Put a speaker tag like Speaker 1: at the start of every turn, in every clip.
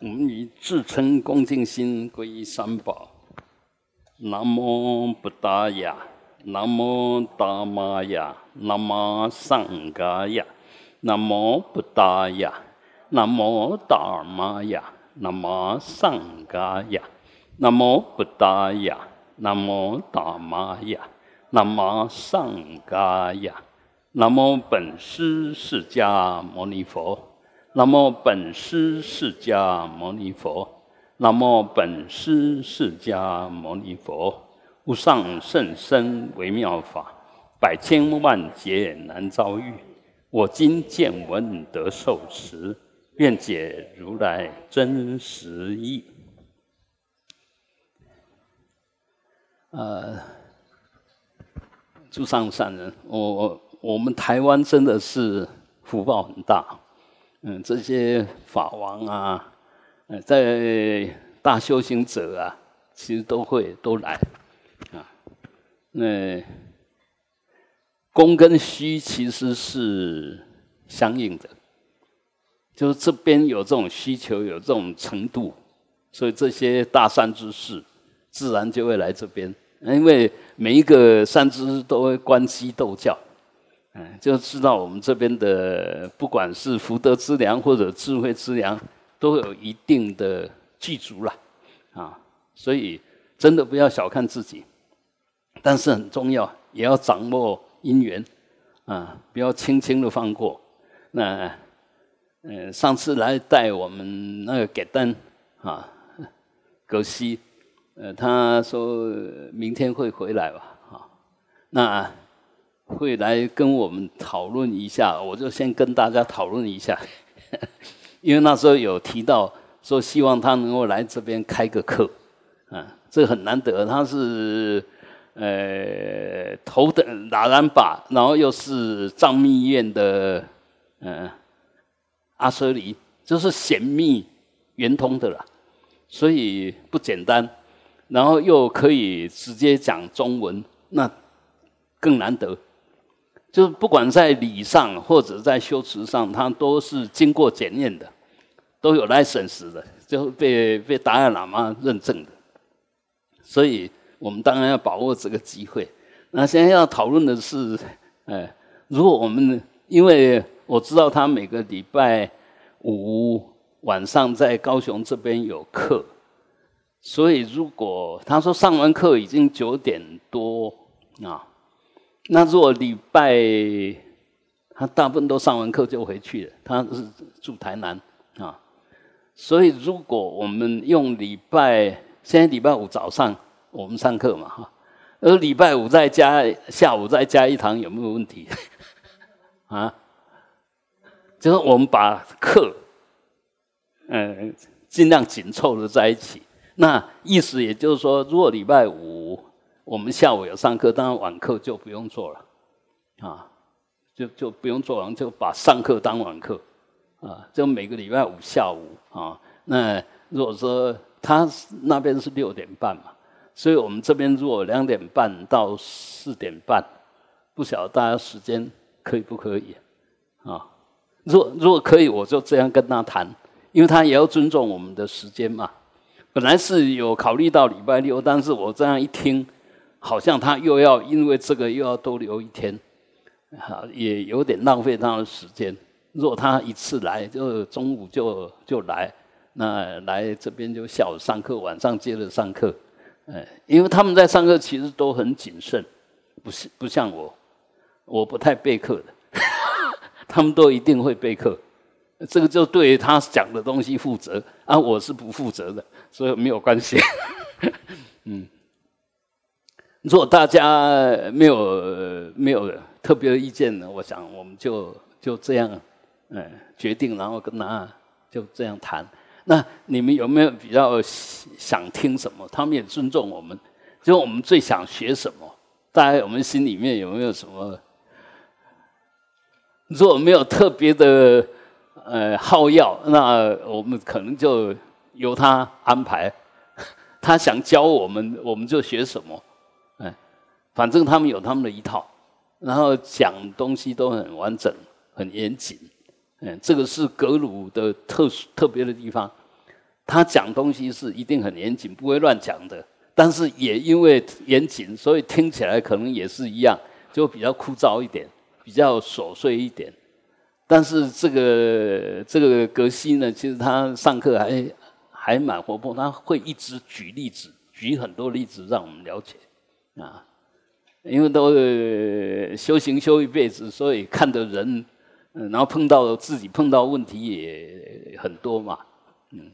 Speaker 1: 我们以至诚恭敬心皈依三宝。南无布达雅，南无达玛雅，南无上伽雅，南无布达雅，南无达玛雅，南无上伽雅，南无布达雅，南无达玛雅，南无上伽雅，南无本师释迦牟尼佛。南无本师释迦牟尼佛，南无本师释迦牟尼佛，无上甚深微妙法，百千万劫难遭遇。我今见闻得受持，愿解如来真实义。呃，诸上善人，我我们台湾真的是福报很大。嗯，这些法王啊，呃，在大修行者啊，其实都会都来啊。那功跟需其实是相应的，就是这边有这种需求，有这种程度，所以这些大善之士自然就会来这边，因为每一个善知识都会观机斗教。嗯就知道我们这边的，不管是福德之粮或者智慧之粮，都有一定的具足了，啊，所以真的不要小看自己，但是很重要，也要掌握因缘，啊，不要轻轻的放过。那，嗯，上次来带我们那个给灯啊，葛西，呃，他说明天会回来吧，啊，那。会来跟我们讨论一下，我就先跟大家讨论一下，因为那时候有提到说希望他能够来这边开个课，啊，这很难得，他是呃头等达兰巴，然后又是藏密院的嗯阿舍离，就是显密圆通的啦，所以不简单，然后又可以直接讲中文，那更难得。就是不管在礼上或者在修辞上，他都是经过检验的，都有来审视的，就被被达赖喇嘛认证的。所以我们当然要把握这个机会。那现在要讨论的是，哎，如果我们因为我知道他每个礼拜五晚上在高雄这边有课，所以如果他说上完课已经九点多啊。那如果礼拜他大部分都上完课就回去了，他是住台南啊，所以如果我们用礼拜，现在礼拜五早上我们上课嘛哈，而礼拜五再加下午再加一堂有没有问题？啊，就是我们把课，嗯，尽量紧凑的在一起。那意思也就是说，如果礼拜五。我们下午有上课，当然晚课就不用做了，啊，就就不用做完，就把上课当晚课，啊，就每个礼拜五下午啊。那如果说他那边是六点半嘛，所以我们这边如果两点半到四点半，不晓得大家时间可以不可以啊？如果如果可以，我就这样跟他谈，因为他也要尊重我们的时间嘛。本来是有考虑到礼拜六，但是我这样一听。好像他又要因为这个又要多留一天，哈，也有点浪费他的时间。如果他一次来就中午就就来，那来这边就下午上课，晚上接着上课，哎，因为他们在上课其实都很谨慎，不是不像我，我不太备课的，他们都一定会备课，这个就对他讲的东西负责啊，我是不负责的，所以没有关系，嗯。如果大家没有没有特别的意见呢，我想我们就就这样，嗯，决定，然后跟他就这样谈。那你们有没有比较想听什么？他们也尊重我们，就我们最想学什么？大家我们心里面有没有什么？如果没有特别的呃好要，那我们可能就由他安排。他想教我们，我们就学什么。反正他们有他们的一套，然后讲东西都很完整、很严谨，嗯，这个是格鲁的特殊特别的地方。他讲东西是一定很严谨，不会乱讲的。但是也因为严谨，所以听起来可能也是一样，就比较枯燥一点，比较琐碎一点。但是这个这个格西呢，其实他上课还还蛮活泼，他会一直举例子，举很多例子让我们了解啊。因为都修行修一辈子，所以看的人，嗯，然后碰到自己碰到问题也很多嘛，嗯，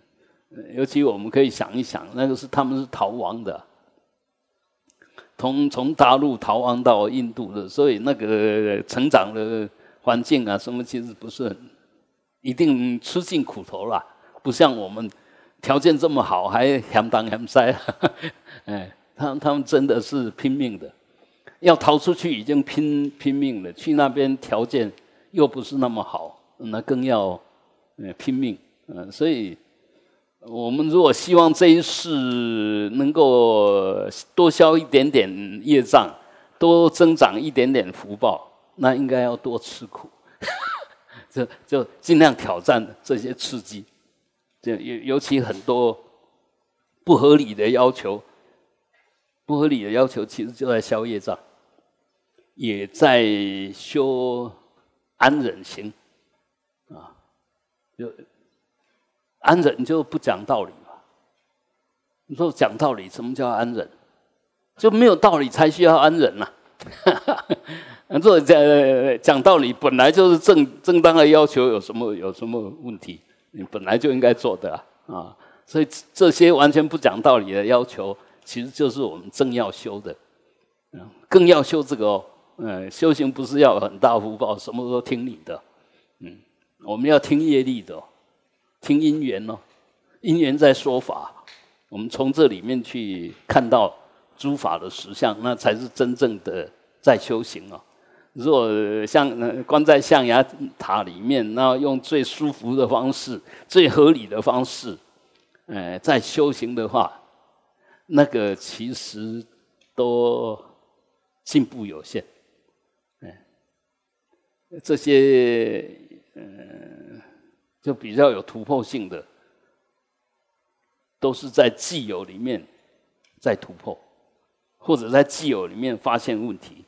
Speaker 1: 尤其我们可以想一想，那个是他们是逃亡的，从从大陆逃亡到印度的，所以那个成长的环境啊，什么其实不是很一定吃尽苦头啦，不像我们条件这么好，还嫌东嫌西，哎，他他们真的是拼命的。要逃出去已经拼拼命了，去那边条件又不是那么好，那更要呃拼命，嗯，所以我们如果希望这一世能够多消一点点业障，多增长一点点福报，那应该要多吃苦，就就尽量挑战这些刺激，就尤尤其很多不合理的要求，不合理的要求其实就在消业障。也在修安忍行，啊，就安忍就不讲道理嘛。你说讲道理，什么叫安忍？就没有道理才需要安忍呐。做讲讲道理本来就是正正当的要求，有什么有什么问题？你本来就应该做的啊啊。所以这些完全不讲道理的要求，其实就是我们正要修的，嗯更要修这个哦。嗯，修行不是要很大福报，什么都听你的。嗯，我们要听业力的，听因缘哦。因缘在说法，我们从这里面去看到诸法的实相，那才是真正的在修行哦。如果像关在象牙塔里面，那用最舒服的方式、最合理的方式，呃，在修行的话，那个其实都进步有限。这些嗯，就比较有突破性的，都是在既有里面在突破，或者在既有里面发现问题，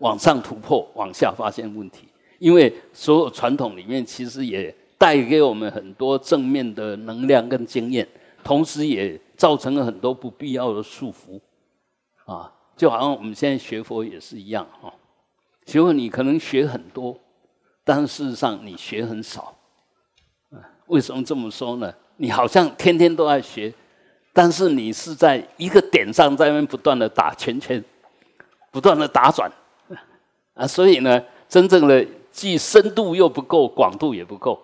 Speaker 1: 往上突破，往下发现问题。因为所有传统里面其实也带给我们很多正面的能量跟经验，同时也造成了很多不必要的束缚啊，就好像我们现在学佛也是一样哈。学佛你可能学很多，但事实上你学很少。为什么这么说呢？你好像天天都在学，但是你是在一个点上在那边不断的打圈圈，不断的打转啊。所以呢，真正的既深度又不够，广度也不够。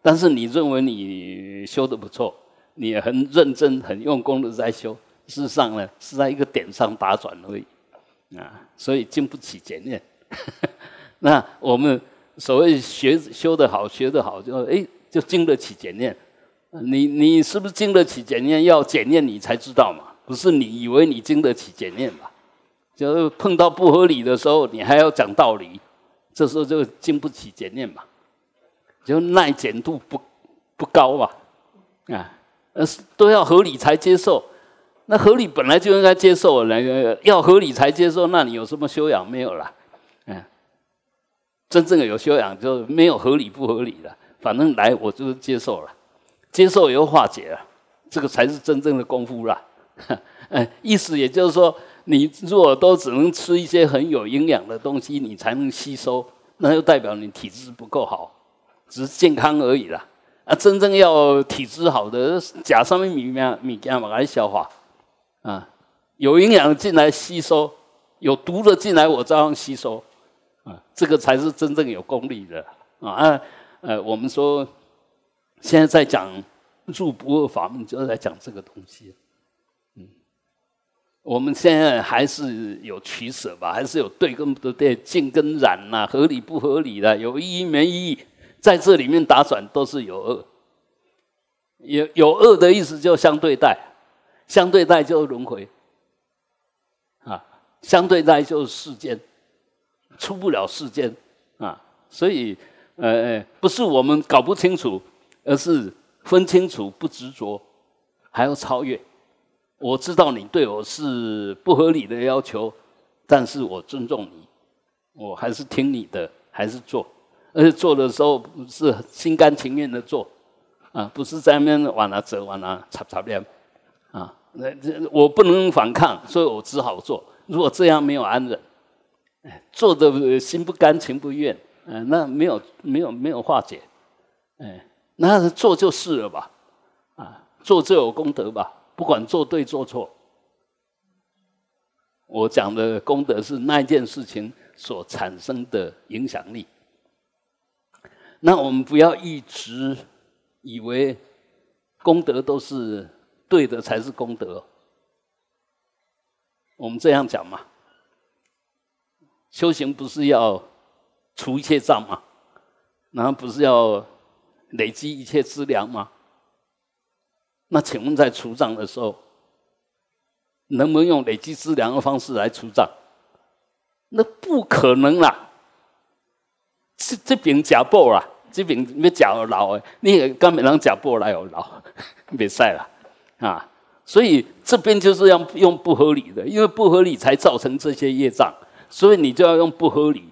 Speaker 1: 但是你认为你修的不错，你也很认真、很用功的在修，事实上呢，是在一个点上打转而已啊。所以经不起检验。那我们所谓学修的好，学的好，就哎，就经得起检验。你你是不是经得起检验？要检验你才知道嘛，不是你以为你经得起检验吧？就是碰到不合理的时候，你还要讲道理，这时候就经不起检验嘛，就耐检度不不高吧？啊，呃，都要合理才接受。那合理本来就应该接受，那个要合理才接受，那你有什么修养没有啦？嗯？真正的有修养，就没有合理不合理的，反正来我就是接受了，接受又化解了，这个才是真正的功夫啦。嗯，意思也就是说，你如果都只能吃一些很有营养的东西，你才能吸收，那就代表你体质不够好，只是健康而已啦。啊，真正要体质好的，甲上面米面米干嘛来消化？啊，有营养进来吸收，有毒的进来我照样吸收。啊，这个才是真正有功力的啊！呃，我们说现在在讲入不二法门，就是在讲这个东西。嗯，我们现在还是有取舍吧，还是有对跟不对，净跟染呐，合理不合理的，有意义没意义，在这里面打转都是有恶。有有恶的意思就相对待，相对待就轮回啊，相对待就是世间。出不了世间啊，所以呃，不是我们搞不清楚，而是分清楚不执着，还要超越。我知道你对我是不合理的要求，但是我尊重你，我还是听你的，还是做。而且做的时候是心甘情愿的做，啊，不是在那边往哪走往哪插插边，啊，那这我不能反抗，所以我只好做。如果这样没有安忍，做的心不甘情不愿，嗯，那没有没有没有化解，哎，那做就是了吧，啊，做就有功德吧。不管做对做错，我讲的功德是那件事情所产生的影响力。那我们不要一直以为功德都是对的才是功德。我们这样讲嘛，修行不是要除一切障吗？然后不是要累积一切资粮吗？那请问，在除障的时候，能不能用累积资粮的方式来除障？那不可能啦！这这边假报啦，这边没假老诶，你根本能假报来哦老，别晒了啊！所以这边就是要用不合理的，因为不合理才造成这些业障，所以你就要用不合理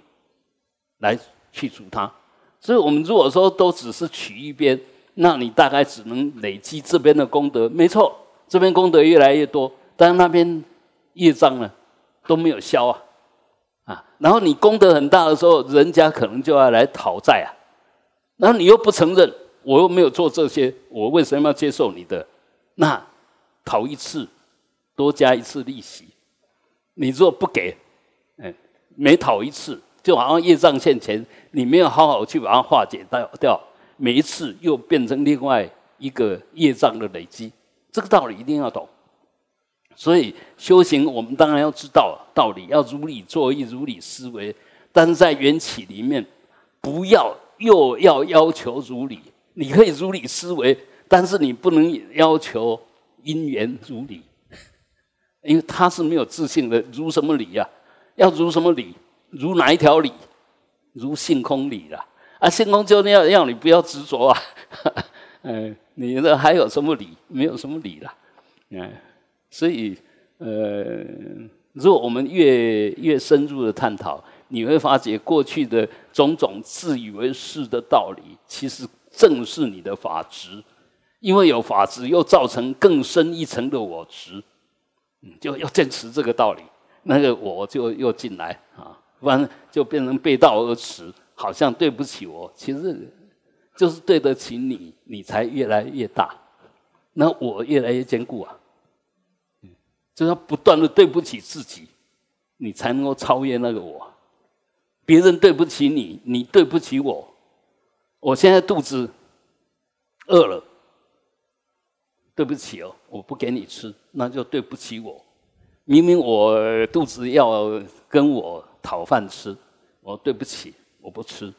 Speaker 1: 来去除它。所以我们如果说都只是取一边。那你大概只能累积这边的功德，没错，这边功德越来越多，但那边业障呢都没有消，啊，然后你功德很大的时候，人家可能就要来讨债啊，然后你又不承认，我又没有做这些，我为什么要接受你的？那讨一次多加一次利息，你如果不给，哎，每讨一次，就好像业障现前，你没有好好去把它化解掉掉。每一次又变成另外一个业障的累积，这个道理一定要懂。所以修行，我们当然要知道道理，要如理作意、如理思维。但是在缘起里面，不要又要要求如理。你可以如理思维，但是你不能要求因缘如理，因为他是没有自信的。如什么理呀？要如什么理？如哪一条理？如性空理了。啊，性空就要要你不要执着啊，嗯，你这还有什么理？没有什么理了，嗯，所以呃，如果我们越越深入的探讨，你会发觉过去的种种自以为是的道理，其实正是你的法执，因为有法执，又造成更深一层的我执，嗯，就要坚持这个道理，那个我就又进来啊，不然就变成背道而驰。好像对不起我，其实就是对得起你，你才越来越大，那我越来越坚固啊。就要不断的对不起自己，你才能够超越那个我。别人对不起你，你对不起我。我现在肚子饿了，对不起哦，我不给你吃，那就对不起我。明明我肚子要跟我讨饭吃，我对不起。我不吃，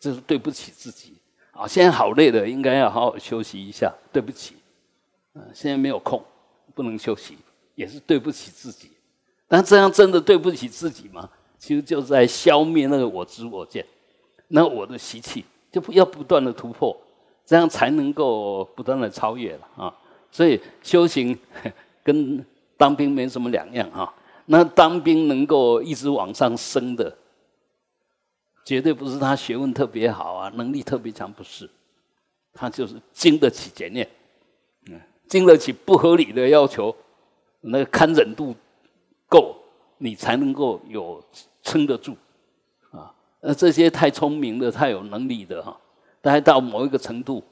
Speaker 1: 这是对不起自己啊！现在好累的，应该要好好休息一下。对不起，嗯，现在没有空，不能休息，也是对不起自己。但这样真的对不起自己吗？其实就在消灭那个我执我见，那我的习气就不要不断的突破，这样才能够不断的超越了啊！所以修行 跟当兵没什么两样啊。那当兵能够一直往上升的。绝对不是他学问特别好啊，能力特别强，不是，他就是经得起检验，嗯，经得起不合理的要求，那个堪忍度够，你才能够有撑得住，啊，那这些太聪明的、太有能力的哈，大概到某一个程度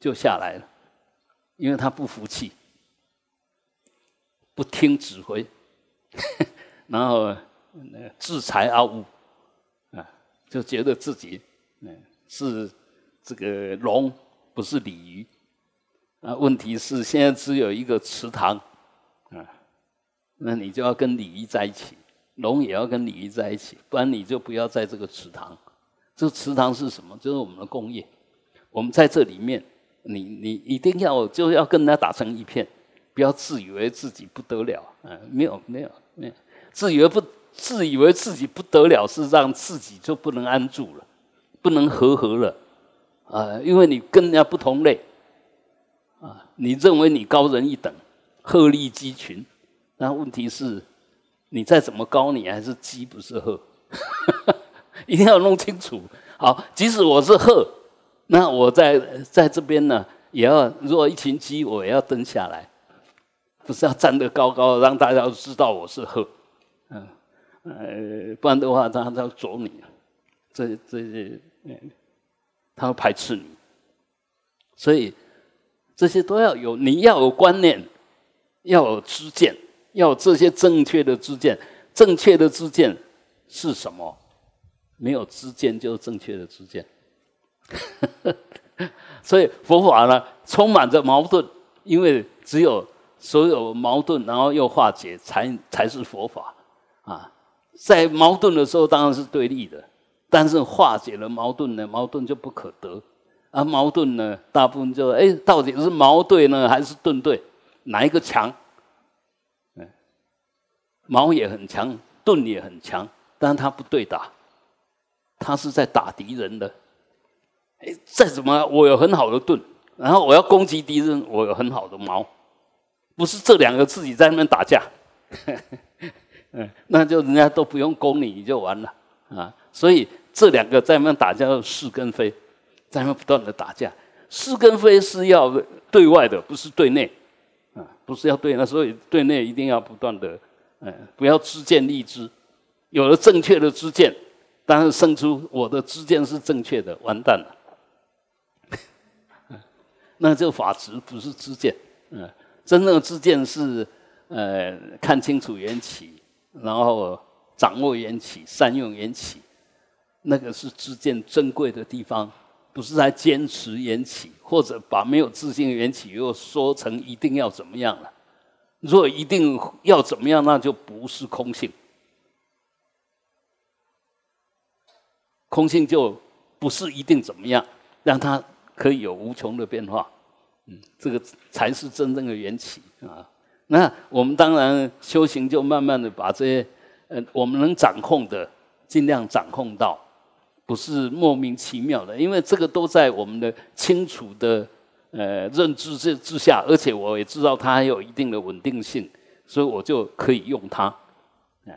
Speaker 1: 就下来了，因为他不服气，不听指挥，然后自裁阿呜。就觉得自己嗯是这个龙，不是鲤鱼啊。问题是现在只有一个池塘，那你就要跟鲤鱼在一起，龙也要跟鲤鱼在一起，不然你就不要在这个池塘。这池塘是什么？就是我们的工业。我们在这里面，你你一定要就要跟人家打成一片，不要自以为自己不得了啊！没有没有没有，自以为不。自以为自己不得了，是让自己就不能安住了，不能和合了，啊，因为你跟人家不同类，啊，你认为你高人一等，鹤立鸡群，那问题是，你再怎么高，你还是鸡不是鹤，一定要弄清楚。好，即使我是鹤，那我在在这边呢，也要如果一群鸡，我也要蹲下来，不是要站得高高，让大家知道我是鹤，嗯，呃，不然的话，他他要啄你，这这些嗯，他会排斥你，所以这些都要有，你要有观念，要有知见，要这些正确的知见。正确的知见是什么？没有知见就是正确的知见。所以佛法呢，充满着矛盾，因为只有所有矛盾，然后又化解，才才是佛法啊。在矛盾的时候，当然是对立的。但是化解了矛盾呢，矛盾就不可得。而矛盾呢，大部分就哎，到底是矛对呢，还是盾对？哪一个强？矛也很强，盾也很强，但是他不对打，他是在打敌人的。哎，再怎么我有很好的盾，然后我要攻击敌人，我有很好的矛，不是这两个自己在那边打架。嗯，那就人家都不用攻你，你就完了啊。所以。这两个在那边打架，是跟非，在那边不断的打架。是跟非是要对外的，不是对内，啊，不是要对那，所以对内一定要不断的，嗯，不要知见立知。有了正确的知见，当然生出我的知见是正确的，完蛋了。那这个法执不是知见，嗯，真正的知见是，呃，看清楚缘起，然后掌握缘起，善用缘起。那个是知见珍贵的地方，不是在坚持缘起，或者把没有自信的缘起又说成一定要怎么样了。若一定要怎么样，那就不是空性。空性就不是一定怎么样，让它可以有无穷的变化。嗯，这个才是真正的缘起啊。那我们当然修行，就慢慢的把这些呃我们能掌控的，尽量掌控到。不是莫名其妙的，因为这个都在我们的清楚的呃认知之之下，而且我也知道它还有一定的稳定性，所以我就可以用它。啊，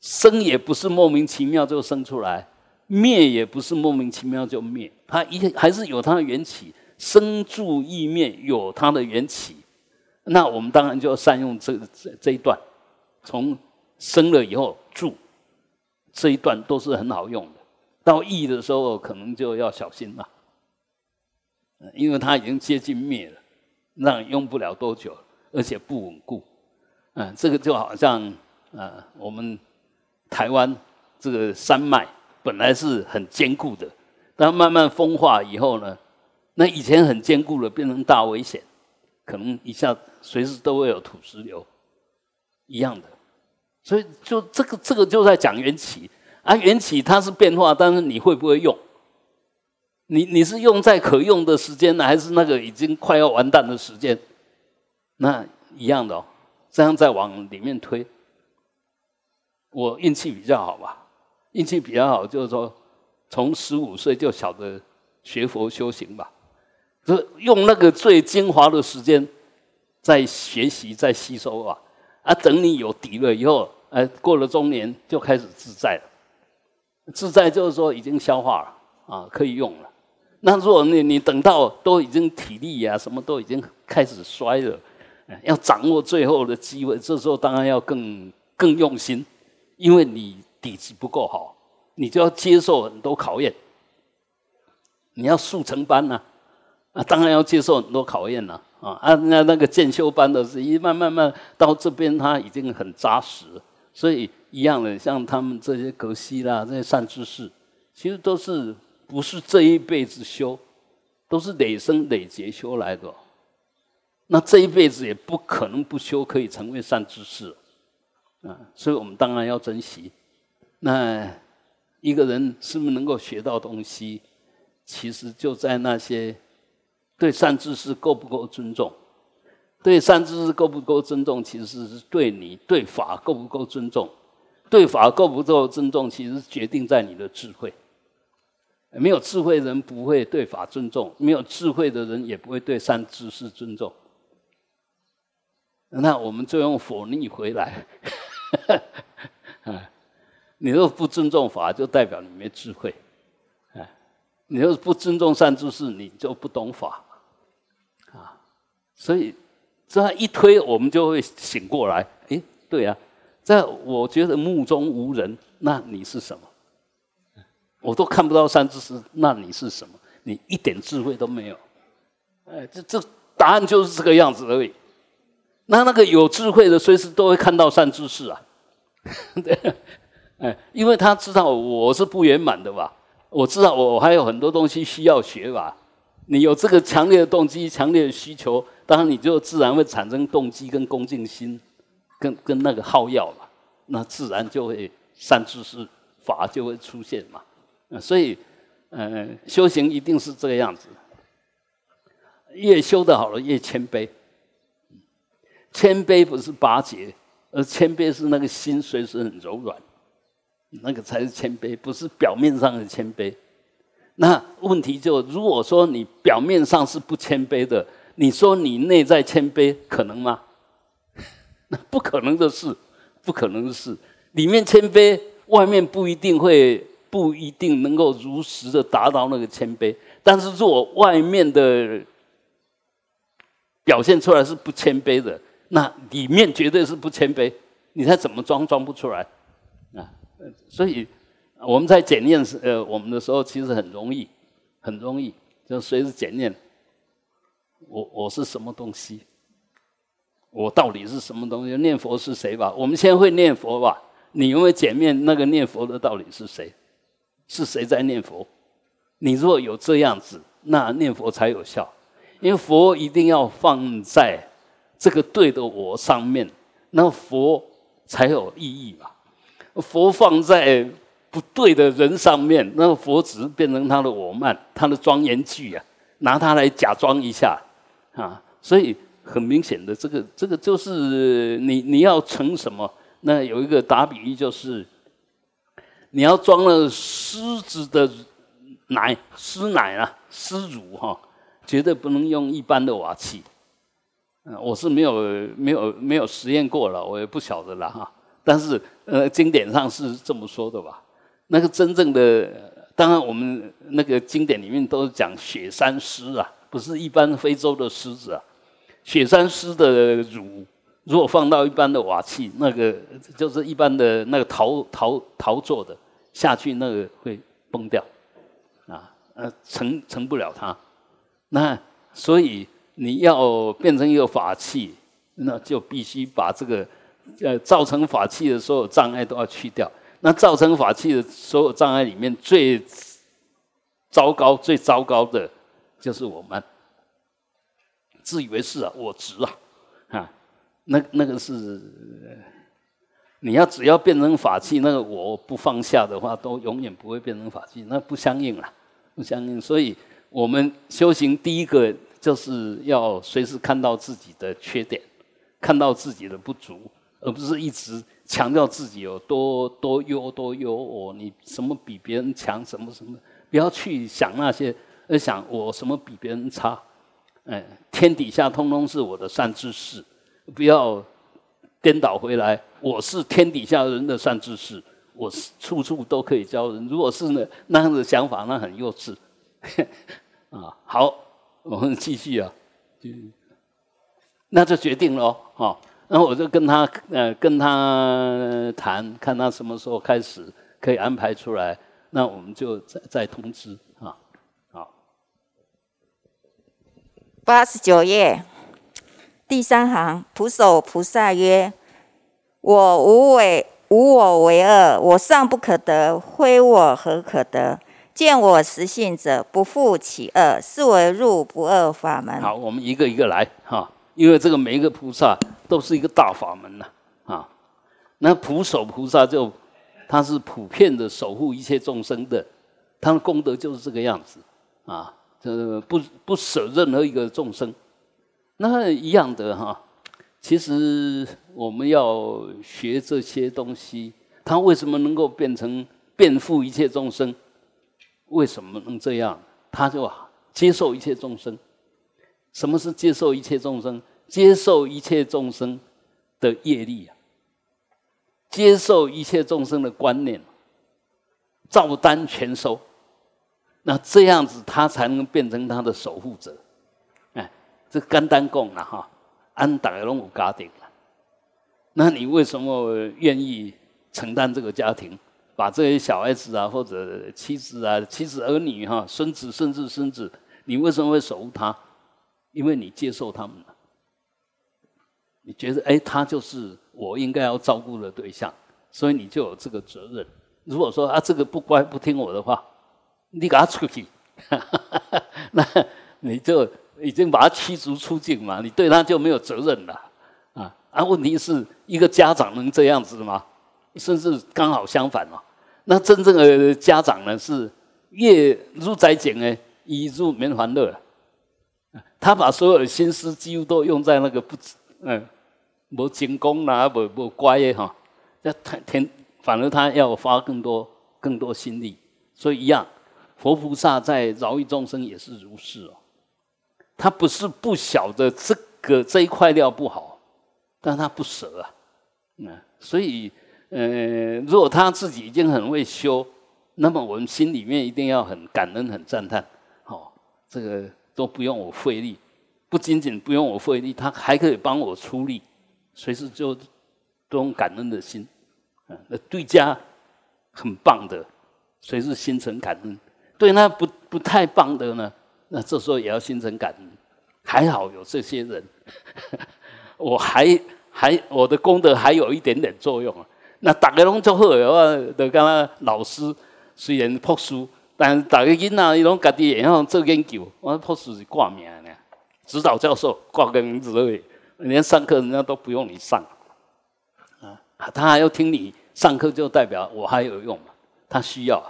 Speaker 1: 生也不是莫名其妙就生出来，灭也不是莫名其妙就灭，它一还是有它的缘起，生住意灭有它的缘起。那我们当然就要善用这这这一段，从生了以后住。这一段都是很好用的，到义的时候可能就要小心了，因为它已经接近灭了，那用不了多久，而且不稳固。嗯，这个就好像啊，我们台湾这个山脉本来是很坚固的，但慢慢风化以后呢，那以前很坚固的变成大危险，可能一下随时都会有土石流，一样的。所以，就这个这个就在讲缘起，啊缘起它是变化，但是你会不会用？你你是用在可用的时间呢，还是那个已经快要完蛋的时间？那一样的哦，这样再往里面推。我运气比较好吧，运气比较好，就是说从十五岁就晓得学佛修行吧，就用那个最精华的时间在学习，在吸收啊。啊，等你有底了以后，哎，过了中年就开始自在了。自在就是说已经消化了啊，可以用了。那如果你你等到都已经体力呀什么都已经开始衰了，要掌握最后的机会，这时候当然要更更用心，因为你底子不够好，你就要接受很多考验。你要速成班呢，啊，当然要接受很多考验了。啊，啊那那个渐修班的是一慢慢慢到这边，他已经很扎实，所以一样的，像他们这些格西啦，这些善知识，其实都是不是这一辈子修，都是累生累劫修来的。那这一辈子也不可能不修，可以成为善知识啊。所以我们当然要珍惜。那一个人是不是能够学到东西，其实就在那些。对善知识够不够尊重？对善知识够不够尊重？其实是对你对法够不够尊重？对法够不够尊重？其实决定在你的智慧。没有智慧人不会对法尊重，没有智慧的人也不会对善知识尊重。那我们就用佛逆回来，啊，你若不尊重法，就代表你没智慧，啊，你若不尊重善知识，你就不懂法，啊，所以这样一推，我们就会醒过来。哎，对啊，在我觉得目中无人，那你是什么？我都看不到善知识，那你是什么？你一点智慧都没有。哎，这这答案就是这个样子而已。那那个有智慧的，随时都会看到善知识啊，对，哎，因为他知道我是不圆满的吧，我知道我还有很多东西需要学吧。你有这个强烈的动机、强烈的需求，当然你就自然会产生动机跟恭敬心，跟跟那个好药嘛，那自然就会善知识法就会出现嘛。所以，嗯，修行一定是这个样子，越修的好了，越谦卑。谦卑不是巴结，而谦卑是那个心随时很柔软，那个才是谦卑，不是表面上的谦卑。那问题就，如果说你表面上是不谦卑的，你说你内在谦卑可能吗？那不可能的事，不可能的事。里面谦卑，外面不一定会，不一定能够如实的达到那个谦卑。但是如果外面的表现出来是不谦卑的。那里面绝对是不谦卑，你再怎么装装不出来啊！所以我们在检验呃我们的时候，其实很容易，很容易就随时检验我我是什么东西，我到底是什么东西？念佛是谁吧？我们先会念佛吧？你有没有检验那个念佛的到底是谁？是谁在念佛？你如果有这样子，那念佛才有效，因为佛一定要放在。这个对的我上面，那佛才有意义嘛？佛放在不对的人上面，那佛只是变成他的我慢，他的庄严具啊，拿它来假装一下啊。所以很明显的，这个这个就是你你要成什么？那有一个打比喻，就是你要装了狮子的奶，狮奶啊，狮乳哈，绝对不能用一般的瓦器。嗯，我是没有没有没有实验过了，我也不晓得了哈。但是呃，经典上是这么说的吧？那个真正的，当然我们那个经典里面都是讲雪山狮啊，不是一般非洲的狮子啊。雪山狮的乳，如果放到一般的瓦器，那个就是一般的那个陶陶陶做的下去，那个会崩掉啊，呃，成成不了它。那所以。你要变成一个法器，那就必须把这个呃造成法器的所有障碍都要去掉。那造成法器的所有障碍里面最糟糕、最糟糕的，就是我们自以为是啊，我执啊，啊，那那个是你要只要变成法器，那个我不放下的话，都永远不会变成法器，那不相应了，不相应。所以我们修行第一个。就是要随时看到自己的缺点，看到自己的不足，而不是一直强调自己有多多优多优哦，你什么比别人强，什么什么，不要去想那些，而想我什么比别人差。哎，天底下通通是我的善知识，不要颠倒回来，我是天底下人的善知识，我是处处都可以教人。如果是呢那样的想法，那很幼稚。啊，好。我们继续啊，就那就决定了哦。然后我就跟他呃跟他谈，看他什么时候开始可以安排出来，那我们就再再通知啊。好，
Speaker 2: 八十九页第三行，普守菩萨曰：“我无为，无我为恶，我尚不可得，非我何可得？”见我实性者，不复其恶，是为入不二法门。
Speaker 1: 好，我们一个一个来哈，因为这个每一个菩萨都是一个大法门呐啊。那普守菩萨就他是普遍的守护一切众生的，他的功德就是这个样子啊，这不不舍任何一个众生。那一样的哈，其实我们要学这些东西，他为什么能够变成遍覆一切众生？为什么能这样？他就接受一切众生。什么是接受一切众生？接受一切众生的业力啊，接受一切众生的观念，照单全收。那这样子，他才能变成他的守护者。这肝单供了哈，安达龙有家庭了。那你为什么愿意承担这个家庭？把这些小孩子啊，或者妻子啊、妻子儿女哈、孙子甚至孙子，你为什么会守护他？因为你接受他们了，你觉得哎，他就是我应该要照顾的对象，所以你就有这个责任。如果说啊，这个不乖不听我的话，你给他出去，那你就已经把他驱逐出境嘛，你对他就没有责任了啊。啊，问题是一个家长能这样子吗？甚至刚好相反哦。那真正的家长呢，是越入宅境呢，一入免欢乐。他把所有的心思几乎都用在那个不嗯，无精功啦，不不乖的哈。那他天反而他要花更多更多心力。所以一样，佛菩萨在饶益众生也是如是哦。他不是不晓得这个这一块料不好，但他不舍啊。嗯，所以。呃，如果他自己已经很会修，那么我们心里面一定要很感恩、很赞叹。好，这个都不用我费力，不仅仅不用我费力，他还可以帮我出力，随时就都用感恩的心。嗯，那对家很棒的，随时心存感恩；对那不不太棒的呢，那这时候也要心存感恩。还好有这些人，我还还我的功德还有一点点作用啊。那大家拢做好的话，就讲啊，老师虽然破书，但大家囡仔伊拢家己会晓做研究。我破书是挂名的，指导教授挂个名字而已，连上课人家都不用你上啊，他还要听你上课，就代表我还有用嘛？他需要，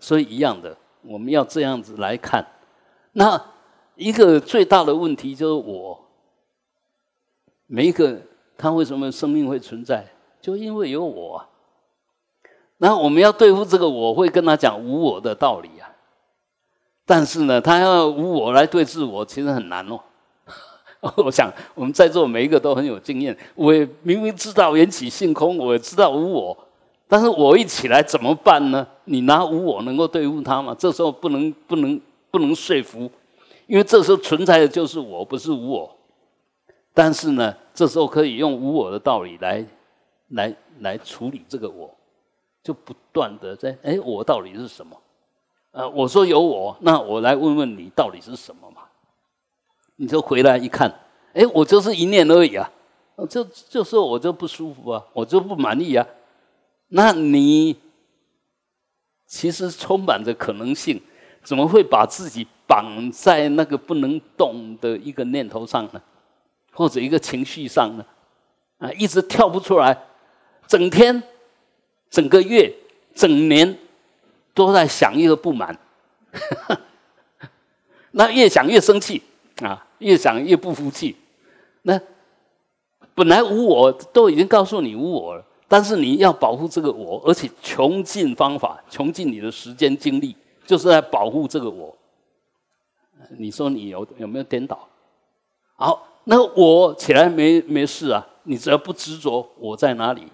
Speaker 1: 所以一样的，我们要这样子来看。那一个最大的问题就是我，每一个他为什么生命会存在？就因为有我，那我们要对付这个，我会跟他讲无我的道理啊。但是呢，他要无我来对治我，其实很难哦。我想我们在座每一个都很有经验。我也明明知道缘起性空，我也知道无我，但是我一起来怎么办呢？你拿无我能够对付他吗？这时候不能不能不能说服，因为这时候存在的就是我，不是无我。但是呢，这时候可以用无我的道理来。来来处理这个我，就不断的在哎，我到底是什么？呃，我说有我，那我来问问你到底是什么嘛？你就回来一看，哎，我就是一念而已啊，就就说我就不舒服啊，我就不满意啊。那你其实充满着可能性，怎么会把自己绑在那个不能动的一个念头上呢？或者一个情绪上呢？啊，一直跳不出来。整天、整个月、整年都在想一个不满，那越想越生气啊，越想越不服气。那本来无我都已经告诉你无我了，但是你要保护这个我，而且穷尽方法、穷尽你的时间精力，就是在保护这个我。你说你有有没有颠倒？好，那我起来没没事啊？你只要不执着我在哪里。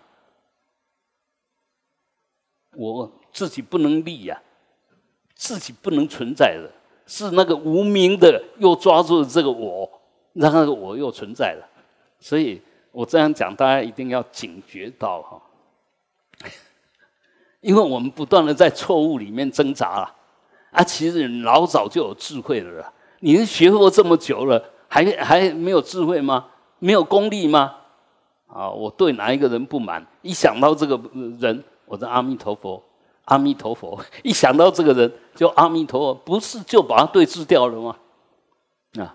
Speaker 1: 我自己不能立呀，自己不能存在的，是那个无名的又抓住了这个我，让那个我又存在了。所以我这样讲，大家一定要警觉到哈，因为我们不断的在错误里面挣扎了。啊其实老早就有智慧了，你学过这么久了，还还没有智慧吗？没有功力吗？啊，我对哪一个人不满，一想到这个人。我的阿弥陀佛，阿弥陀佛！一想到这个人，就阿弥陀佛，不是就把他对治掉了吗？啊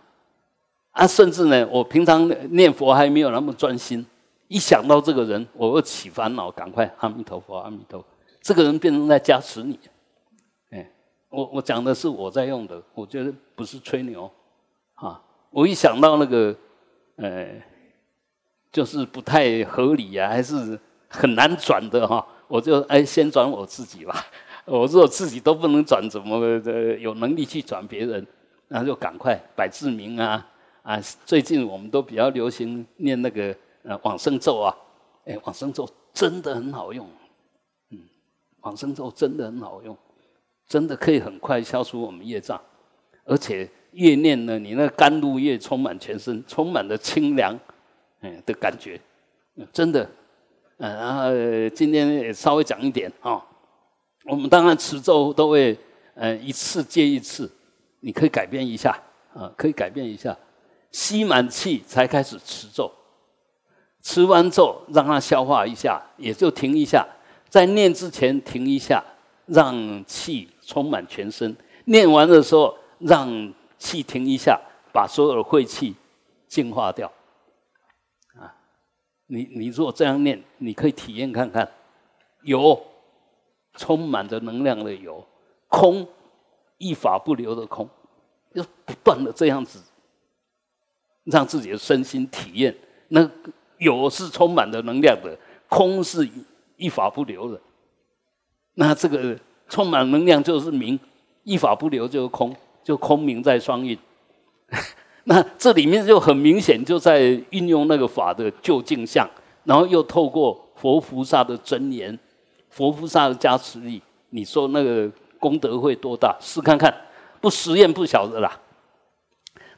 Speaker 1: 啊！甚至呢，我平常念佛还没有那么专心，一想到这个人，我会起烦恼，赶快阿弥陀佛，阿弥陀佛！这个人变成在加持你。我我讲的是我在用的，我觉得不是吹牛啊！我一想到那个，呃，就是不太合理呀，还是很难转的哈。我就哎，先转我自己吧，我如果自己都不能转，怎么呃有能力去转别人？那就赶快百字明啊啊！最近我们都比较流行念那个呃往生咒啊，哎，往生咒真的很好用，嗯，往生咒真的很好用，真的可以很快消除我们业障，而且越念呢，你那甘露越充满全身，充满了清凉，嗯的感觉，真的，嗯，然后今天也稍微讲一点啊，我们当然持咒都会，呃，一次接一次。你可以改变一下啊，可以改变一下，吸满气才开始持咒，吃完咒让它消化一下，也就停一下，在念之前停一下，让气充满全身。念完的时候让气停一下，把所有的晦气净化掉。啊，你你如果这样念，你可以体验看看，有充满着能量的有空。一法不留的空，就不断的这样子，让自己的身心体验。那有是充满着能量的，空是一法不留的。那这个充满能量就是明，一法不留就是空，就空明在双运。那这里面就很明显，就在运用那个法的究竟相，然后又透过佛菩萨的真言、佛菩萨的加持力，你说那个。功德会多大？试看看，不实验不晓得啦。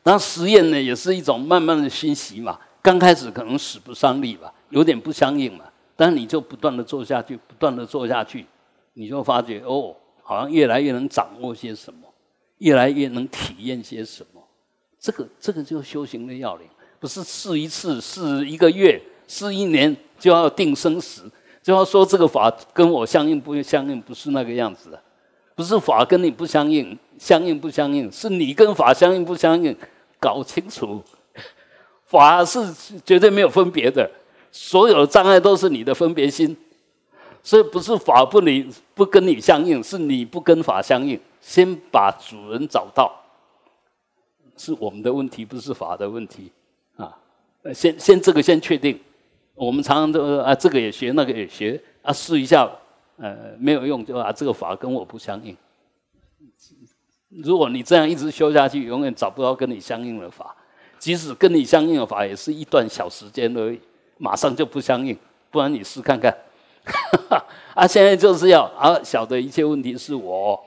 Speaker 1: 那实验呢，也是一种慢慢的熏习嘛。刚开始可能使不上力吧，有点不相应嘛。但你就不断的做下去，不断的做下去，你就发觉哦，好像越来越能掌握些什么，越来越能体验些什么。这个这个就是修行的要领，不是试一次、试一个月、试一年就要定生死，就要说这个法跟我相应不相应，不是那个样子的。不是法跟你不相应，相应不相应，是你跟法相应不相应，搞清楚。法是绝对没有分别的，所有的障碍都是你的分别心，所以不是法不你不跟你相应，是你不跟法相应。先把主人找到，是我们的问题，不是法的问题啊。先先这个先确定，我们常常都啊这个也学那个也学啊试一下。呃，没有用，就啊，这个法跟我不相应。如果你这样一直修下去，永远找不到跟你相应的法。即使跟你相应的法，也是一段小时间而已，马上就不相应。不然你试看看。啊，现在就是要啊，晓得一切问题是我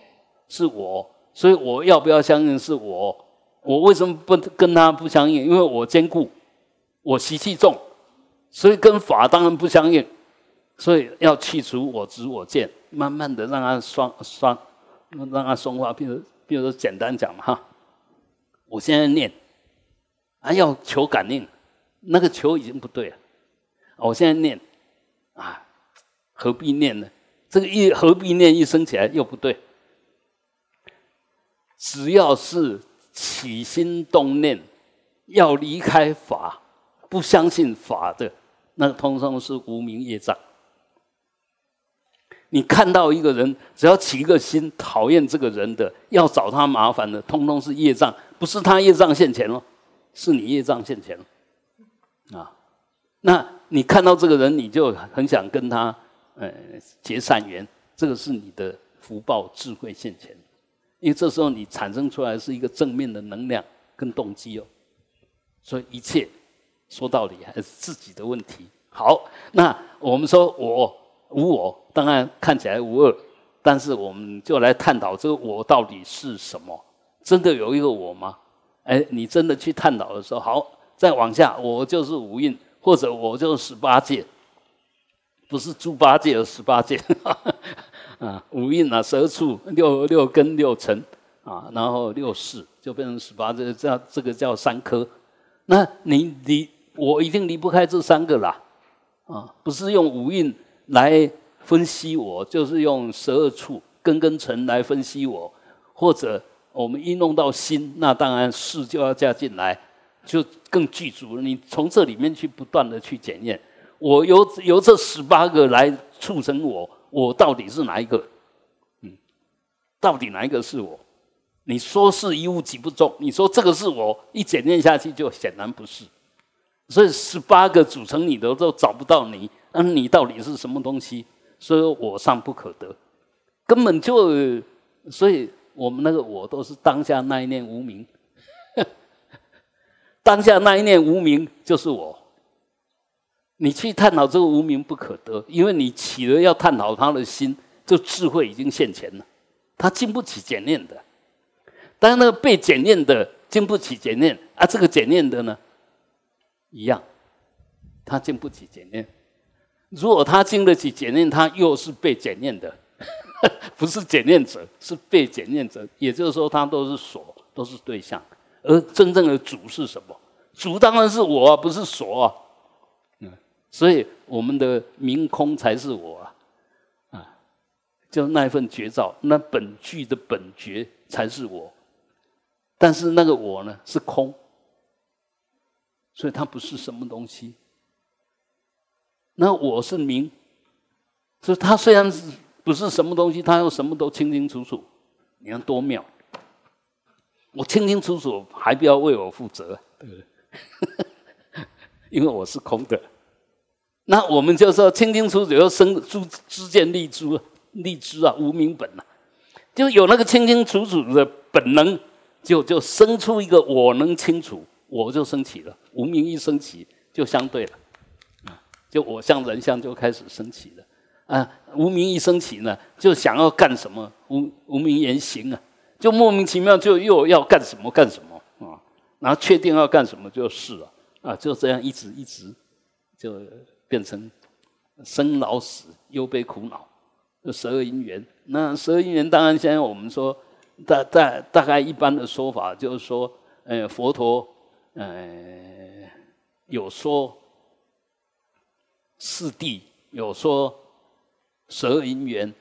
Speaker 1: 是我，所以我要不要相应是我。我为什么不跟他不相应？因为我坚固，我习气重，所以跟法当然不相应。所以要去除我执我见，慢慢的让它双双，让它松化。比如，比如说简单讲嘛哈，我现在念，啊要求感应，那个求已经不对了。我现在念，啊何必念呢？这个一何必念一生起来又不对。只要是起心动念，要离开法，不相信法的，那通通是无名业障。你看到一个人，只要起一个心讨厌这个人的，要找他麻烦的，通通是业障，不是他业障现前了，是你业障现前了，啊，那你看到这个人，你就很想跟他呃结善缘，这个是你的福报智慧现前，因为这时候你产生出来是一个正面的能量跟动机哦，所以一切说道理还是自己的问题。好，那我们说我。无我当然看起来无二，但是我们就来探讨这个我到底是什么？真的有一个我吗？哎，你真的去探讨的时候，好，再往下，我就是五蕴，或者我就是十八界，不是猪八戒的十八界 啊，五蕴啊，十二处六六根六尘啊，然后六世就变成十八界，叫这个叫三科。那你离我一定离不开这三个啦，啊，不是用五蕴。来分析我，就是用十二处根根尘来分析我，或者我们一弄到心，那当然事就要加进来，就更具足了。你从这里面去不断的去检验，我由由这十八个来促成我，我到底是哪一个？嗯，到底哪一个是我？你说是一物几不中，你说这个是我，一检验下去就显然不是。所以十八个组成你的都找不到你。那你到底是什么东西？所以我尚不可得，根本就，所以我们那个我都是当下那一念无名，当下那一念无名就是我。你去探讨这个无名不可得，因为你起了要探讨他的心，这智慧已经现前了，他经不起检验的。但是那个被检验的经不起检验啊，这个检验的呢，一样，他经不起检验。如果他经得起检验，他又是被检验的，不是检验者，是被检验者。也就是说，他都是所，都是对象。而真正的主是什么？主当然是我，不是所。所以我们的明空才是我啊，啊，就那一份觉照，那本具的本觉才是我。但是那个我呢是空，所以它不是什么东西。那我是明，所以它虽然是不是什么东西，它又什么都清清楚楚。你看多妙！我清清楚楚，还不要为我负责，对不对？因为我是空的。那我们就说清清楚楚要生诸知见立诸立知啊无名本呐，就有那个清清楚楚的本能，就就生出一个我能清楚，我就升起了无名一升起就相对了，啊，就我相人相就开始升起了，啊，无名一升起呢，就想要干什么无无名言行啊，就莫名其妙就又要干什么干什么啊，然后确定要干什么就是了，啊，就这样一直一直就。变成生老死忧悲苦恼，这十二因缘。那十二因缘，当然现在我们说大大大概一般的说法就是说，呃，佛陀呃有说四谛，有说十二因缘。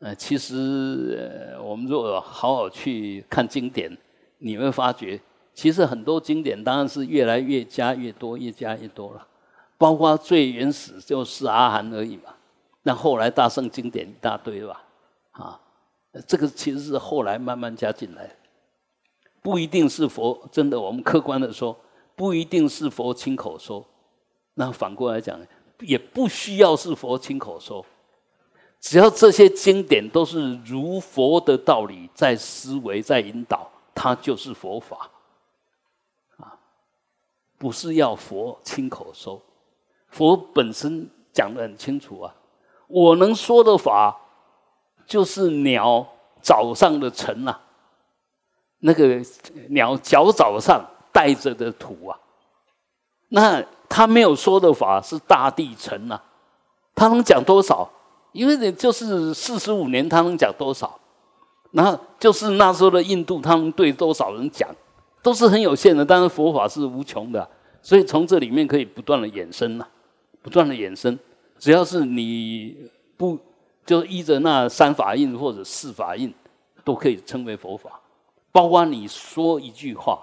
Speaker 1: 呃，其实呃我们如果好好去看经典，你会发觉，其实很多经典当然是越来越加越多，越加越多了。包括最原始就是阿含而已嘛，那后来大圣经典一大堆吧，啊，这个其实是后来慢慢加进来，不一定是佛真的。我们客观的说，不一定是佛亲口说，那反过来讲，也不需要是佛亲口说，只要这些经典都是如佛的道理在思维在引导，它就是佛法，啊，不是要佛亲口说。佛本身讲的很清楚啊，我能说的法，就是鸟早上的尘啊，那个鸟脚早上带着的土啊，那他没有说的法是大地尘啊，他能讲多少？因为你就是四十五年，他能讲多少？然后就是那时候的印度，他们对多少人讲，都是很有限的。但是佛法是无穷的，所以从这里面可以不断的衍生呐。不断的衍生，只要是你不就依着那三法印或者四法印，都可以称为佛法。包括你说一句话，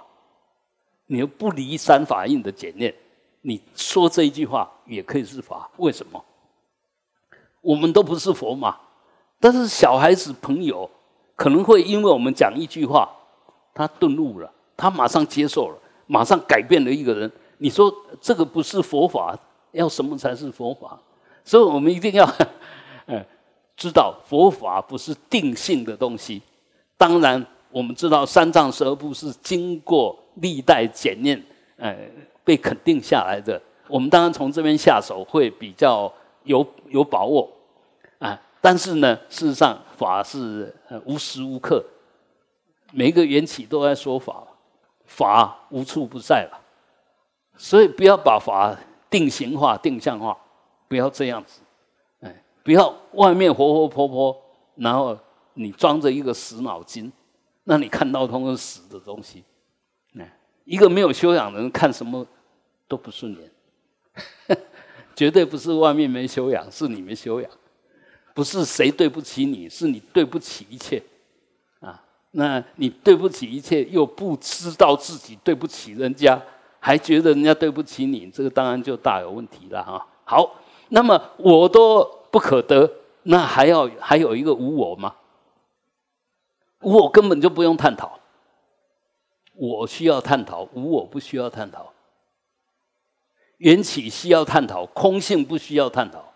Speaker 1: 你又不离三法印的检验，你说这一句话也可以是法。为什么？我们都不是佛嘛，但是小孩子朋友可能会因为我们讲一句话，他顿悟了，他马上接受了，马上改变了一个人。你说这个不是佛法？要什么才是佛法？所以我们一定要，嗯，知道佛法不是定性的东西。当然，我们知道三藏十二部是经过历代检验，呃，被肯定下来的。我们当然从这边下手会比较有有把握啊。但是呢，事实上法是无时无刻，每一个缘起都在说法，法无处不在了。所以不要把法。定型化、定向化，不要这样子，哎，不要外面活活泼泼，然后你装着一个死脑筋，那你看到都是死的东西。哎，一个没有修养的人看什么都不顺眼，绝对不是外面没修养，是你没修养，不是谁对不起你，是你对不起一切啊。那你对不起一切，又不知道自己对不起人家。还觉得人家对不起你，这个当然就大有问题了哈。好，那么我都不可得，那还要还有一个无我吗？无我根本就不用探讨，我需要探讨，无我不需要探讨。缘起需要探讨，空性不需要探讨。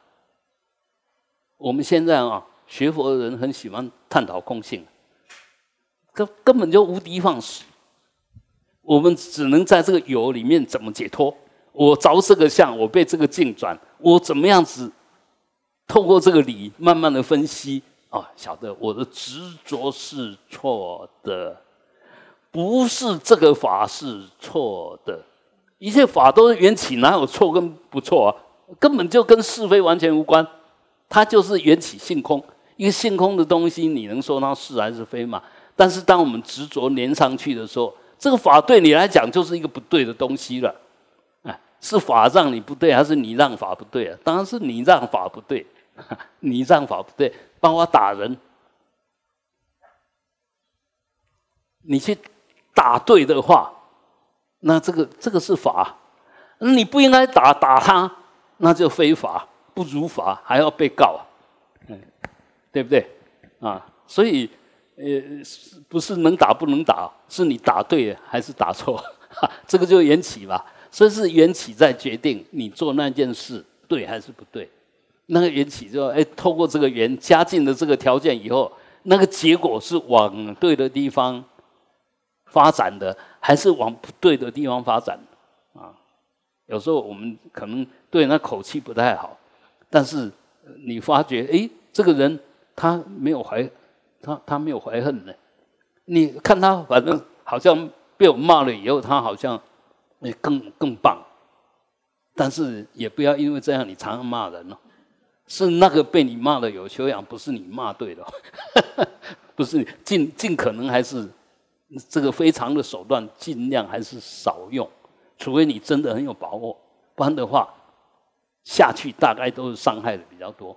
Speaker 1: 我们现在啊，学佛的人很喜欢探讨空性，根根本就无的放矢。我们只能在这个有里面怎么解脱？我着这个相，我被这个境转，我怎么样子透过这个理慢慢的分析啊，晓得我的执着是错的，不是这个法是错的，一切法都是缘起，哪有错跟不错啊？根本就跟是非完全无关，它就是缘起性空，一个性空的东西，你能说它是还是非嘛？但是当我们执着连上去的时候，这个法对你来讲就是一个不对的东西了，哎，是法让你不对，还是你让法不对啊？当然是你让法不对，你让法不对，帮我打人，你去打对的话，那这个这个是法，你不应该打打他，那就非法，不如法，还要被告，嗯，对不对？啊，所以。呃，不是能打不能打，是你打对还是打错，这个就缘起吧。所以是缘起在决定你做那件事对还是不对。那个缘起就哎，透过这个缘加进的这个条件以后，那个结果是往对的地方发展的，还是往不对的地方发展？啊，有时候我们可能对那口气不太好，但是你发觉哎，这个人他没有怀。他他没有怀恨呢，你看他反正好像被我骂了以后，他好像那更更棒，但是也不要因为这样你常常骂人哦，是那个被你骂的有修养，不是你骂对了，不是尽尽可能还是这个非常的手段，尽量还是少用，除非你真的很有把握，不然的话下去大概都是伤害的比较多，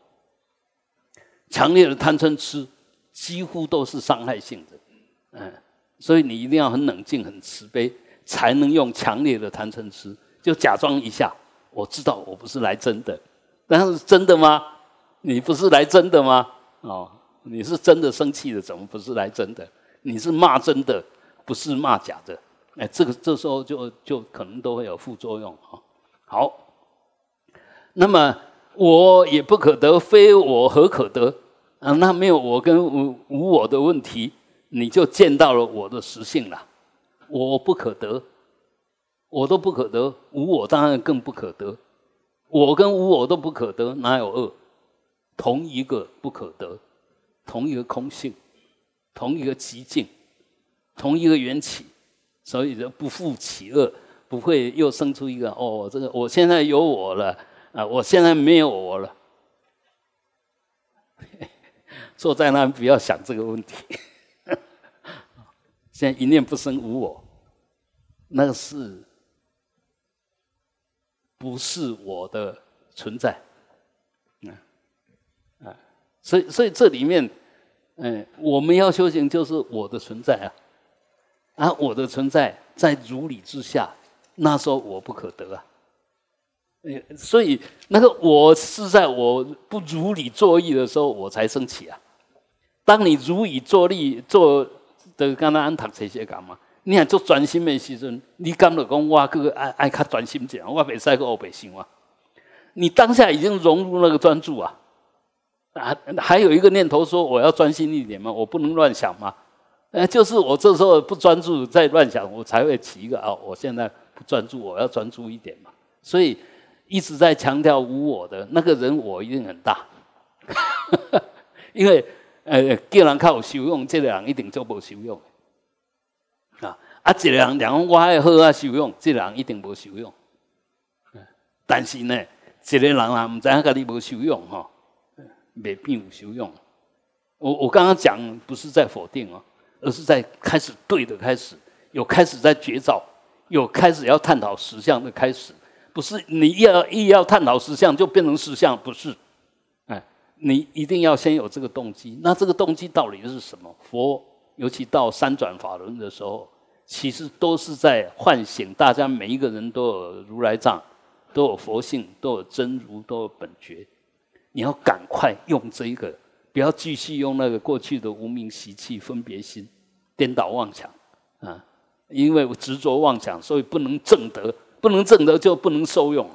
Speaker 1: 强烈的贪嗔痴。几乎都是伤害性的，嗯，所以你一定要很冷静、很慈悲，才能用强烈的贪嗔痴，就假装一下，我知道我不是来真的，但是真的吗？你不是来真的吗？哦，你是真的生气的，怎么不是来真的？你是骂真的，不是骂假的，哎，这个这时候就就可能都会有副作用啊。好，那么我也不可得，非我何可得？啊，那没有我跟无无我的问题，你就见到了我的实性了。我不可得，我都不可得，无我当然更不可得。我跟无我都不可得，哪有恶？同一个不可得，同一个空性，同一个极境，同一个缘起，所以就不复起恶，不会又生出一个哦，这个我现在有我了啊，我现在没有我了。坐在那不要想这个问题。现在一念不生无我，那个是不是我的存在？嗯啊，所以所以这里面，嗯，我们要修行就是我的存在啊，啊，我的存在在如理之下，那时候我不可得啊。所以那个我是在我不如理作意的时候，我才生起啊。当你如以作力做的，刚刚安读这些干嘛？你看做专心的时阵，你敢就讲我个爱爱较专心点，我袂使个黑白想啊！你当下已经融入那个专注啊，啊，还有一个念头说我要专心一点嘛，我不能乱想嘛。呃，就是我这时候不专注在乱想，我才会起一个啊，我现在不专注，我要专注一点嘛。所以一直在强调无我的那个人，我一定很大，因为。呃，叫人较有修养，这个人一定做无修养。啊，啊，一个人讲我爱好啊修养，这个人一定无修养。但是呢，一个人啊，唔知影家己无修养吼，未必有修养。我我刚刚讲不是在否定哦，而是在开始对的开始，有开始在觉照，有开始要探讨实相的开始，不是你要一要探讨实相就变成实相，不是。你一定要先有这个动机，那这个动机到底是什么？佛尤其到三转法轮的时候，其实都是在唤醒大家，每一个人都有如来藏，都有佛性，都有真如，都有本觉。你要赶快用这一个，不要继续用那个过去的无名习气、分别心、颠倒妄想啊！因为我执着妄想，所以不能正德，不能正德就不能受用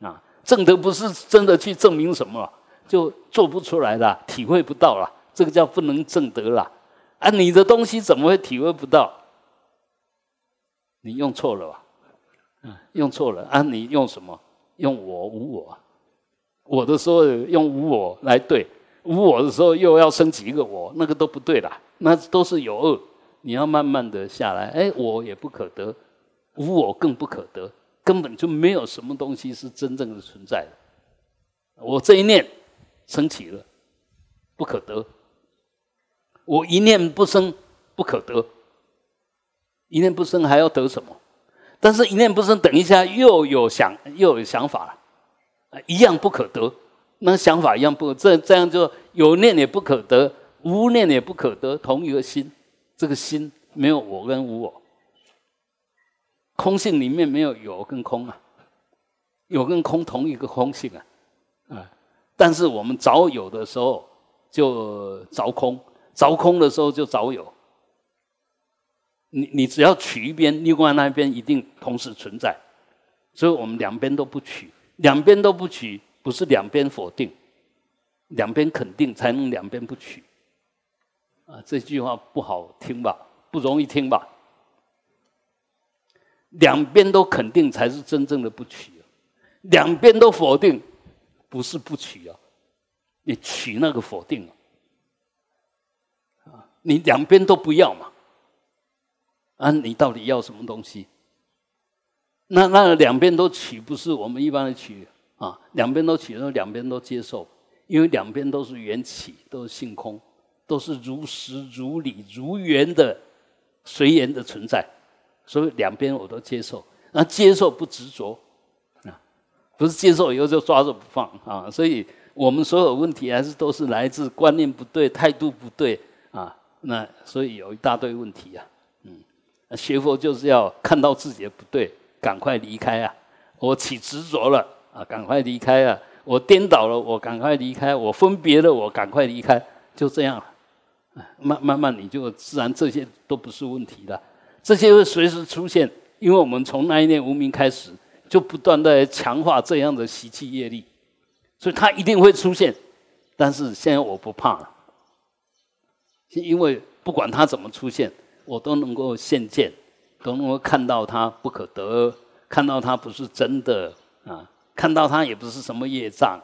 Speaker 1: 啊！正德不是真的去证明什么。就做不出来了，体会不到了，这个叫不能证得了。啊，你的东西怎么会体会不到？你用错了吧？嗯，用错了啊！你用什么？用我无我，我的时候用无我来对，无我的时候又要升起一个我，那个都不对啦，那都是有恶。你要慢慢的下来，哎，我也不可得，无我更不可得，根本就没有什么东西是真正的存在的。我这一念升起了，不可得；我一念不生，不可得。一念不生还要得什么？但是，一念不生，等一下又有想，又有想法了，一样不可得。那想法一样不，这这样就有念也不可得，无念也不可得，同一个心。这个心没有我跟无我，空性里面没有有跟空啊，有跟空同一个空性啊，啊，但是我们早有的时候就凿空，凿空的时候就早有。你你只要取一边，另外那一边一定同时存在，所以我们两边都不取，两边都不取，不是两边否定，两边肯定才能两边不取。啊，这句话不好听吧？不容易听吧？两边都肯定才是真正的不取，两边都否定，不是不取啊，你取那个否定啊，你两边都不要嘛？啊，你到底要什么东西？那那两边都取，不是我们一般的取啊，两边都取，那两边都接受，因为两边都是缘起，都是性空。都是如实如理如缘的随缘的存在，所以两边我都接受。那接受不执着，不是接受以后就抓着不放啊。所以我们所有问题还是都是来自观念不对、态度不对啊。那所以有一大堆问题啊。嗯，学佛就是要看到自己的不对，赶快离开啊！我起执着了啊，赶快离开啊！我颠倒了，我赶快离开；我分别了，我赶快离开。就这样。慢慢慢，你就自然这些都不是问题了。这些会随时出现，因为我们从那一念无名开始，就不断的强化这样的习气业力，所以它一定会出现。但是现在我不怕了，因为不管它怎么出现，我都能够现见，都能够看到它不可得，看到它不是真的啊，看到它也不是什么业障。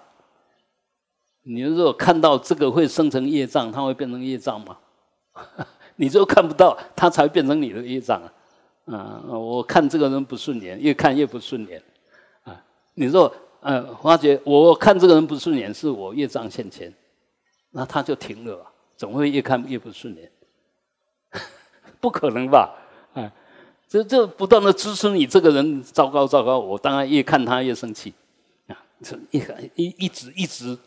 Speaker 1: 你如果看到这个会生成业障，它会变成业障吗？你就看不到，它才变成你的业障啊！啊，我看这个人不顺眼，越看越不顺眼啊！你说，呃，发觉我看这个人不顺眼，是我业障现前，那他就停了，总会越看越不顺眼，不可能吧？啊，这这不断的支持你这个人糟糕糟糕，我当然越看他越生气啊！这一一一直一直。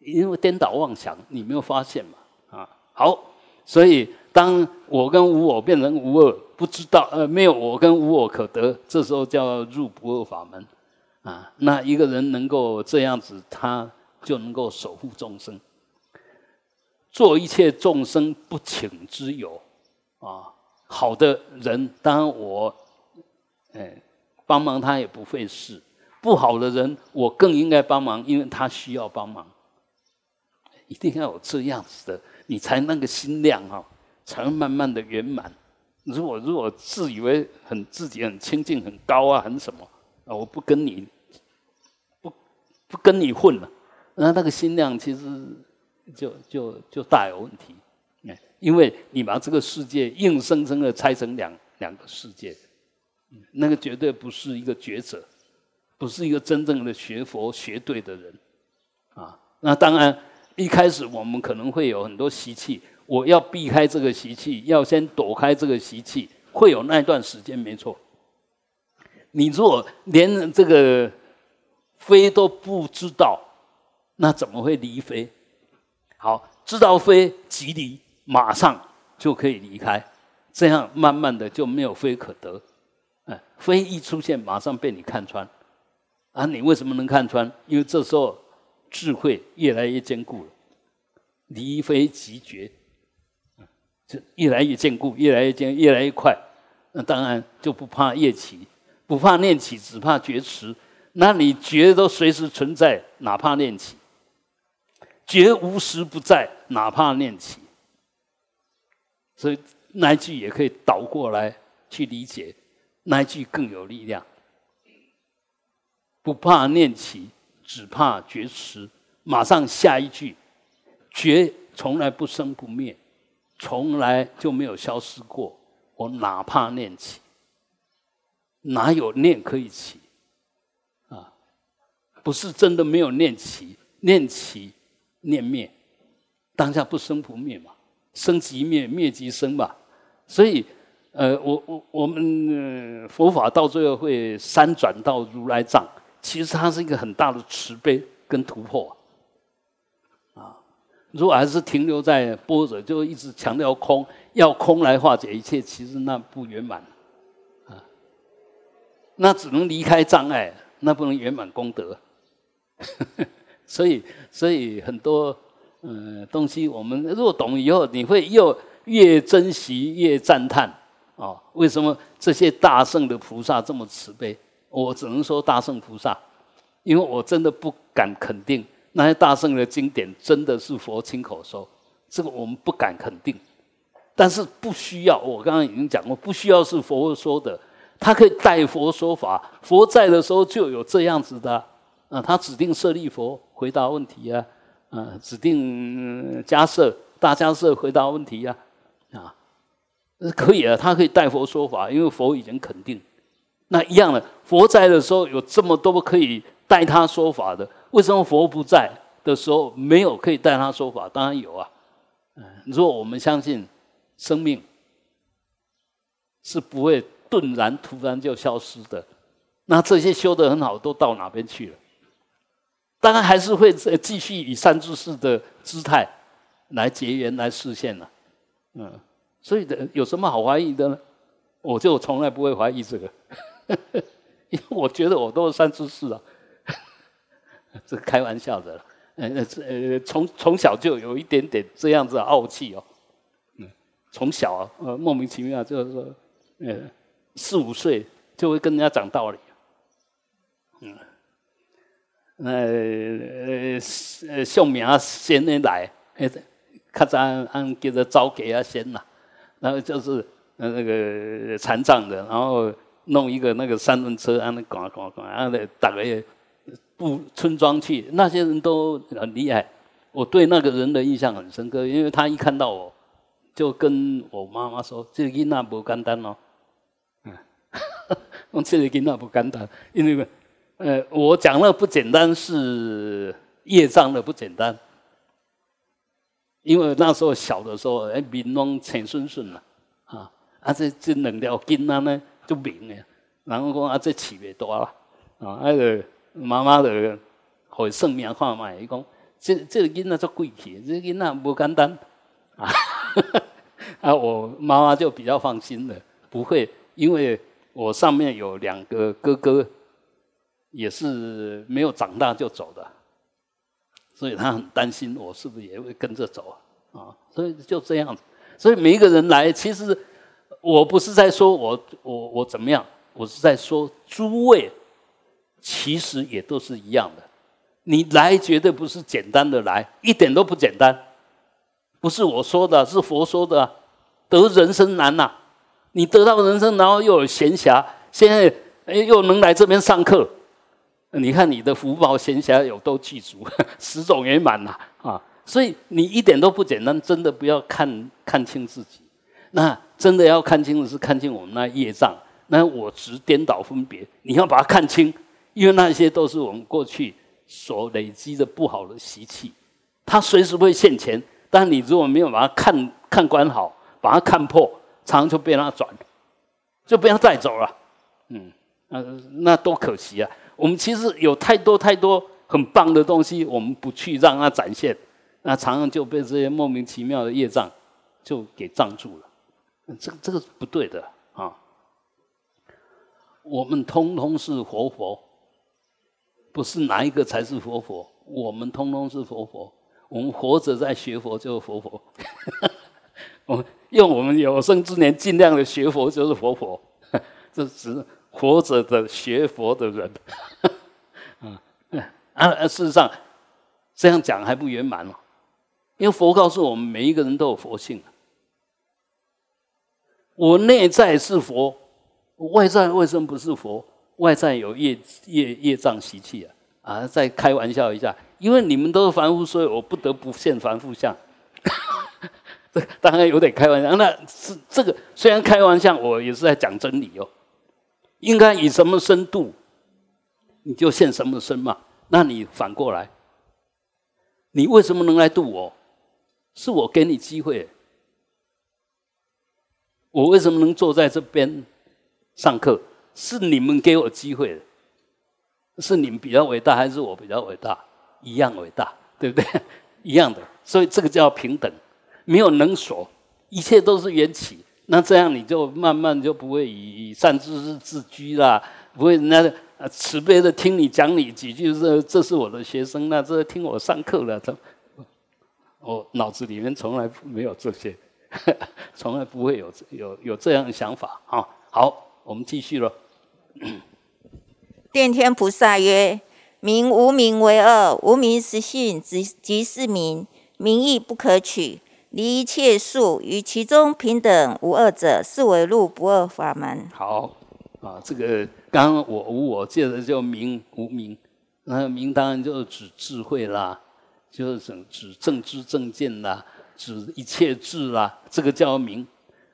Speaker 1: 因为颠倒妄想，你没有发现嘛？啊，好，所以当我跟无我变成无二，不知道呃，没有我跟无我可得，这时候叫入不二法门啊。那一个人能够这样子，他就能够守护众生，做一切众生不请之友啊。好的人，当然我哎帮忙他也不费事；不好的人，我更应该帮忙，因为他需要帮忙。一定要有这样子的，你才那个心量哈，才能慢慢的圆满。如果如果自以为很自己很清净很高啊，很什么啊，我不跟你不不跟你混了，那那个心量其实就就就大有问题。哎，因为你把这个世界硬生生的拆成两两个世界，那个绝对不是一个觉者，不是一个真正的学佛学对的人啊。那当然。一开始我们可能会有很多习气，我要避开这个习气，要先躲开这个习气，会有那一段时间，没错。你如果连这个飞都不知道，那怎么会离飞？好，知道飞即离，马上就可以离开，这样慢慢的就没有飞可得。哎，飞一出现，马上被你看穿。啊，你为什么能看穿？因为这时候。智慧越来越坚固了，离非即绝，就越来越坚固，越来越坚，越来越快。那当然就不怕业起，不怕念起，只怕觉迟。那你觉都随时存在，哪怕念起？觉无时不在，哪怕念起。所以那一句也可以倒过来去理解，那一句更有力量。不怕念起，只怕觉迟。马上下一句，觉从来不生不灭，从来就没有消失过。我哪怕念起，哪有念可以起？啊，不是真的没有念起，念起念灭，当下不生不灭嘛，生即灭，灭即生嘛。所以，呃，我我我们佛法到最后会三转到如来藏，其实它是一个很大的慈悲跟突破啊。如果还是停留在波折，就一直强调空，要空来化解一切，其实那不圆满，啊，那只能离开障碍，那不能圆满功德。所以，所以很多嗯东西，我们若懂以后，你会又越珍惜越赞叹啊！为什么这些大圣的菩萨这么慈悲？我只能说大圣菩萨，因为我真的不敢肯定。那些大圣的经典真的是佛亲口说，这个我们不敢肯定，但是不需要。我刚刚已经讲过，不需要是佛说的，他可以代佛说法。佛在的时候就有这样子的，啊，他指定舍利佛回答问题啊，啊，指定迦舍大迦舍回答问题呀，啊，可以啊，他可以代佛说法，因为佛已经肯定。那一样的，佛在的时候有这么多可以代他说法的。为什么佛不在的时候没有可以带他说法？当然有啊。嗯，如果我们相信生命是不会顿然突然就消失的，那这些修得很好都到哪边去了？当然还是会继续以善知识的姿态来结缘来实现了。嗯，所以的有什么好怀疑的呢？我就从来不会怀疑这个，因为我觉得我都是善知识啊。这开玩笑的了，呃呃，从从小就有一点点这样子的傲气哦，嗯，从小，呃，莫名其妙就是说，呃，四五岁就会跟人家讲道理，嗯，那呃呃，姓名先来，呃，较早按叫做招给啊先呐，然后就是呃那个残障的，然后弄一个那个三轮车，啊那赶赶赶，然后打个。部村庄去，那些人都很厉害。我对那个人的印象很深刻，因为他一看到我，就跟我妈妈说：“这个囡仔不简单哦。”嗯，我这个囡仔不简单，因为呃，我讲了不简单是业障的不简单，因为那时候小的时候，哎，面拢青顺顺呐，啊，啊这这两条筋仔呢就明诶，然后讲啊这起袂大啦，啊那个。妈妈的会算命看嘛？伊讲，这这个囡仔足贵气，这囡仔不简单啊！啊，我妈妈就比较放心了，不会，因为我上面有两个哥哥，也是没有长大就走的，所以他很担心我是不是也会跟着走啊？啊，所以就这样子。所以每一个人来，其实我不是在说我我我怎么样，我是在说诸位。其实也都是一样的，你来绝对不是简单的来，一点都不简单，不是我说的，是佛说的，得人生难呐！你得到人生，然后又有闲暇，现在哎又能来这边上课，你看你的福报闲暇有多具足，十种圆满呐啊！所以你一点都不简单，真的不要看看清自己，那真的要看清的是看清我们那业障，那我执颠倒分别，你要把它看清。因为那些都是我们过去所累积的不好的习气，它随时会现前。但你如果没有把它看看管好，把它看破，常常就被它转，就被它带走了。嗯，那那多可惜啊！我们其实有太多太多很棒的东西，我们不去让它展现，那常常就被这些莫名其妙的业障就给障住了。这个这个是不对的啊！我们通通是活佛。不是哪一个才是活佛，我们通通是活佛。我们活着在学佛就是活佛，我们用我们有生之年尽量的学佛就是活佛，这是活着的学佛的人。啊啊！事实上，这样讲还不圆满哦？因为佛告诉我们，每一个人都有佛性。我内在是佛，外在为什么不是佛？外在有业业业障习气啊！啊，再开玩笑一下，因为你们都是凡夫，所以我不得不现凡夫相。这当然有点开玩笑，那是这个虽然开玩笑，我也是在讲真理哦。应该以什么深度，你就现什么身嘛。那你反过来，你为什么能来度我？是我给你机会。我为什么能坐在这边上课？是你们给我机会。是你们比较伟大，还是我比较伟大？一样伟大，对不对？一样的。所以这个叫平等，没有能所，一切都是缘起。那这样你就慢慢就不会以以善知识自居啦，不会人家啊慈悲的听你讲你几句，这这是我的学生，那这听我上课了，他。我脑子里面从来没有这些，从来不会有有有这样的想法啊！好，我们继续了。
Speaker 2: 殿天菩萨曰：“名无名为二，无名实性即即是名，名亦不可取，离一切数，于其中平等无二者，是为入不二法门。”
Speaker 1: 好啊，这个刚刚我无我借的叫名无名，那名当然就是指智慧啦。就是指正知正见啦，指一切智啦，这个叫明。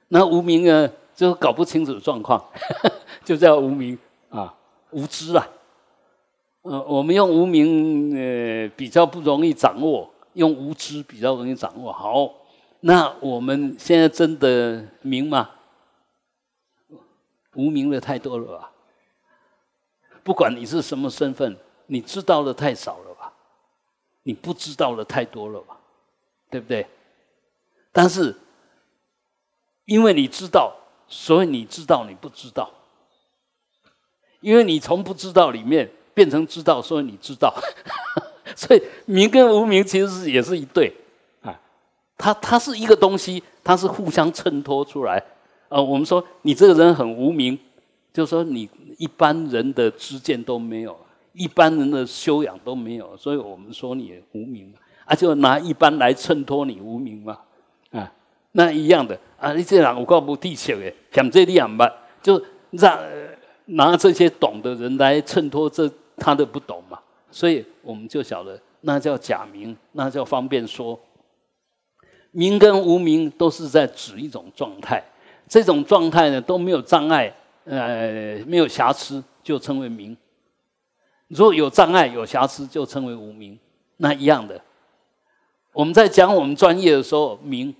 Speaker 1: 那无明呢，就搞不清楚状况，就叫无明啊，无知啊。呃，我们用无明呃比较不容易掌握，用无知比较容易掌握。好，那我们现在真的明吗？无明的太多了吧？不管你是什么身份，你知道的太少了吧。你不知道的太多了吧，对不对？但是因为你知道，所以你知道你不知道。因为你从不知道里面变成知道，所以你知道。所以名跟无名其实也是一对啊，它它是一个东西，它是互相衬托出来。呃，我们说你这个人很无名，就是说你一般人的知见都没有。一般人的修养都没有，所以我们说你无名啊，就拿一般来衬托你无名嘛，啊，那一样的啊，你这人我告不地球诶，讲这样吧，就让拿这些懂的人来衬托这他的不懂嘛，所以我们就晓得那叫假名，那叫方便说，名跟无名都是在指一种状态，这种状态呢都没有障碍，呃，没有瑕疵，就称为名。如果有障碍、有瑕疵，就称为无名。那一样的，我们在讲我们专业的时候名；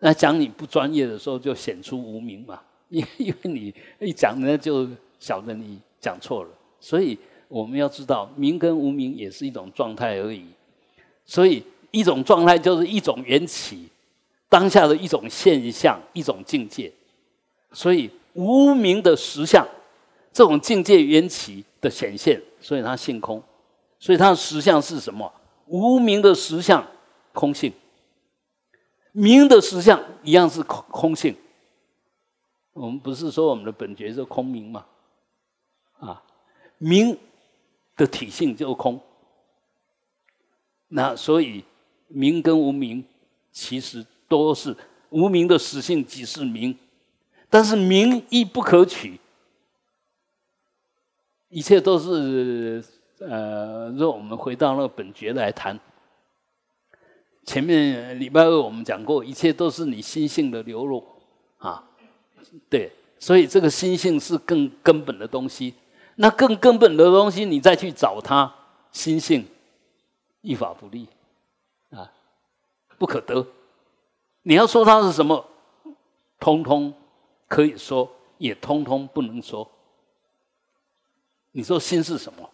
Speaker 1: 那讲你不专业的时候，就显出无名嘛。因因为你一讲，人家就晓得你讲错了。所以我们要知道，名跟无名也是一种状态而已。所以一种状态就是一种缘起，当下的一种现象、一种境界。所以无名的实相，这种境界缘起的显现。所以它性空，所以它的实相是什么？无名的实相，空性；明的实相一样是空空性。我们不是说我们的本觉是空明吗？啊，明的体性就空。那所以明跟无名其实都是无名的实性即是名，但是名亦不可取。一切都是呃，若我们回到那个本觉来谈，前面礼拜二我们讲过，一切都是你心性的流露啊，对，所以这个心性是更根本的东西。那更根本的东西，你再去找它，心性一法不立啊，不可得。你要说它是什么，通通可以说，也通通不能说。你说心是什么？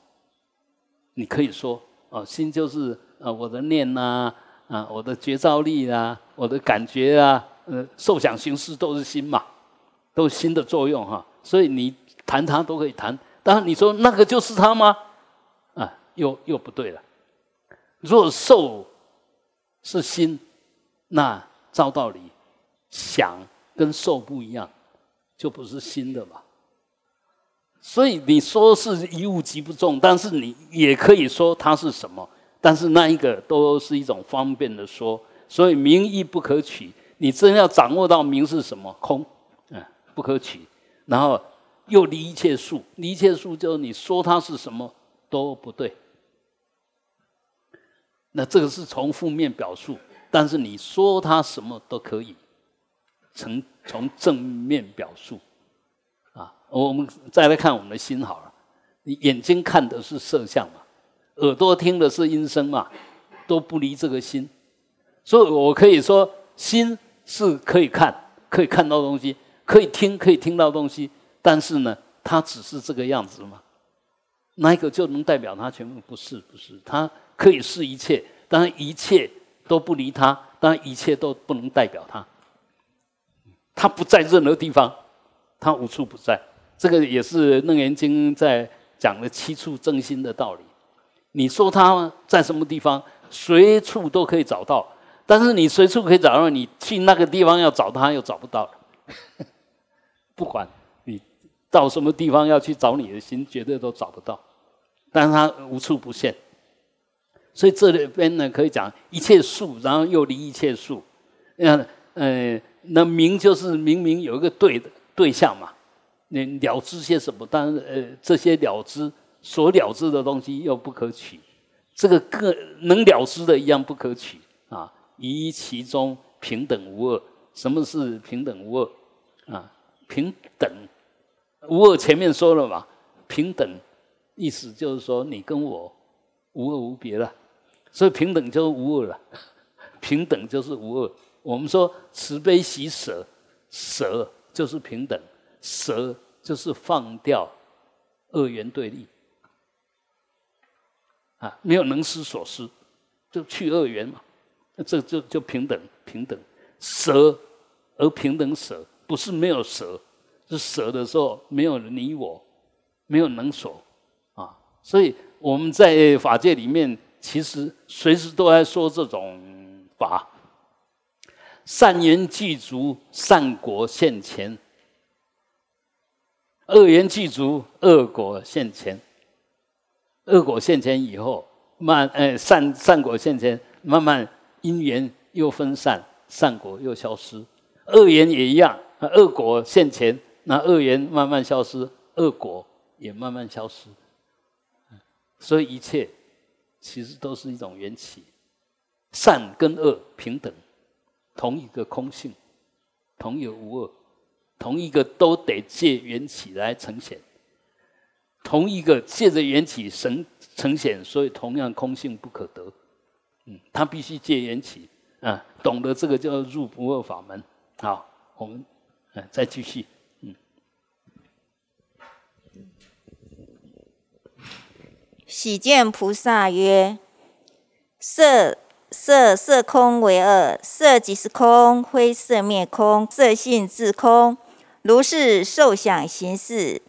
Speaker 1: 你可以说哦，心就是呃我的念呐，啊我的觉照力啊，我的感觉啊，呃受想行识都是心嘛，都是心的作用哈。所以你谈它都可以谈。当然你说那个就是它吗？啊，又又不对了。如果受是心，那照道理想跟受不一样，就不是心的嘛。所以你说是一物即不中，但是你也可以说它是什么？但是那一个都是一种方便的说，所以名义不可取。你真要掌握到名是什么，空，嗯，不可取。然后又离一切数，离一切数就是你说它是什么都不对。那这个是从负面表述，但是你说它什么都可以，从从正面表述。啊，我们再来看我们的心好了。你眼睛看的是色相嘛，耳朵听的是音声嘛，都不离这个心。所以我可以说，心是可以看，可以看到东西，可以听，可以听到东西。但是呢，它只是这个样子嘛？那一个就能代表它全部？不是，不是。它可以是一切，当然一切都不离它，当然一切都不能代表它。它不在任何地方。它无处不在，这个也是《楞严经》在讲的七处正心的道理。你说它在什么地方，随处都可以找到，但是你随处可以找到，你去那个地方要找它又找不到了。不管你到什么地方要去找你的心，绝对都找不到。但是它无处不现，所以这里边呢可以讲一切数，然后又离一切数。嗯呃，那明就是明明有一个对的。对象嘛，你了知些什么？但是呃，这些了知所了知的东西又不可取，这个个能了知的一样不可取啊！于其中平等无二。什么是平等无二？啊，平等无二，前面说了嘛，平等意思就是说你跟我无二无别了，所以平等就是无二了，平等就是无二。我们说慈悲喜舍，舍。就是平等，舍就是放掉二元对立，啊，没有能失所失，就去二元嘛，那这就就平等平等，舍而平等舍，不是没有舍，是舍的时候没有你我，没有能所，啊，所以我们在法界里面，其实随时都在说这种法。善言具足，善果现前；恶言具足，恶果现前。恶果现前以后，慢呃善善果现前，慢慢因缘又分散，善果又消失。恶缘也一样，恶果现前，那恶缘慢慢消失，恶果也慢慢消失。所以一切其实都是一种缘起，善跟恶平等。同一个空性，同有无二，同一个都得借缘起来呈现，同一个借着缘起神呈现，所以同样空性不可得。嗯，他必须借缘起啊，懂得这个叫入不二法门。好，我们嗯再继续。嗯，
Speaker 2: 喜见菩萨曰：色。色色空为二，色即是空，非色灭空，色性自空。如是受想行识，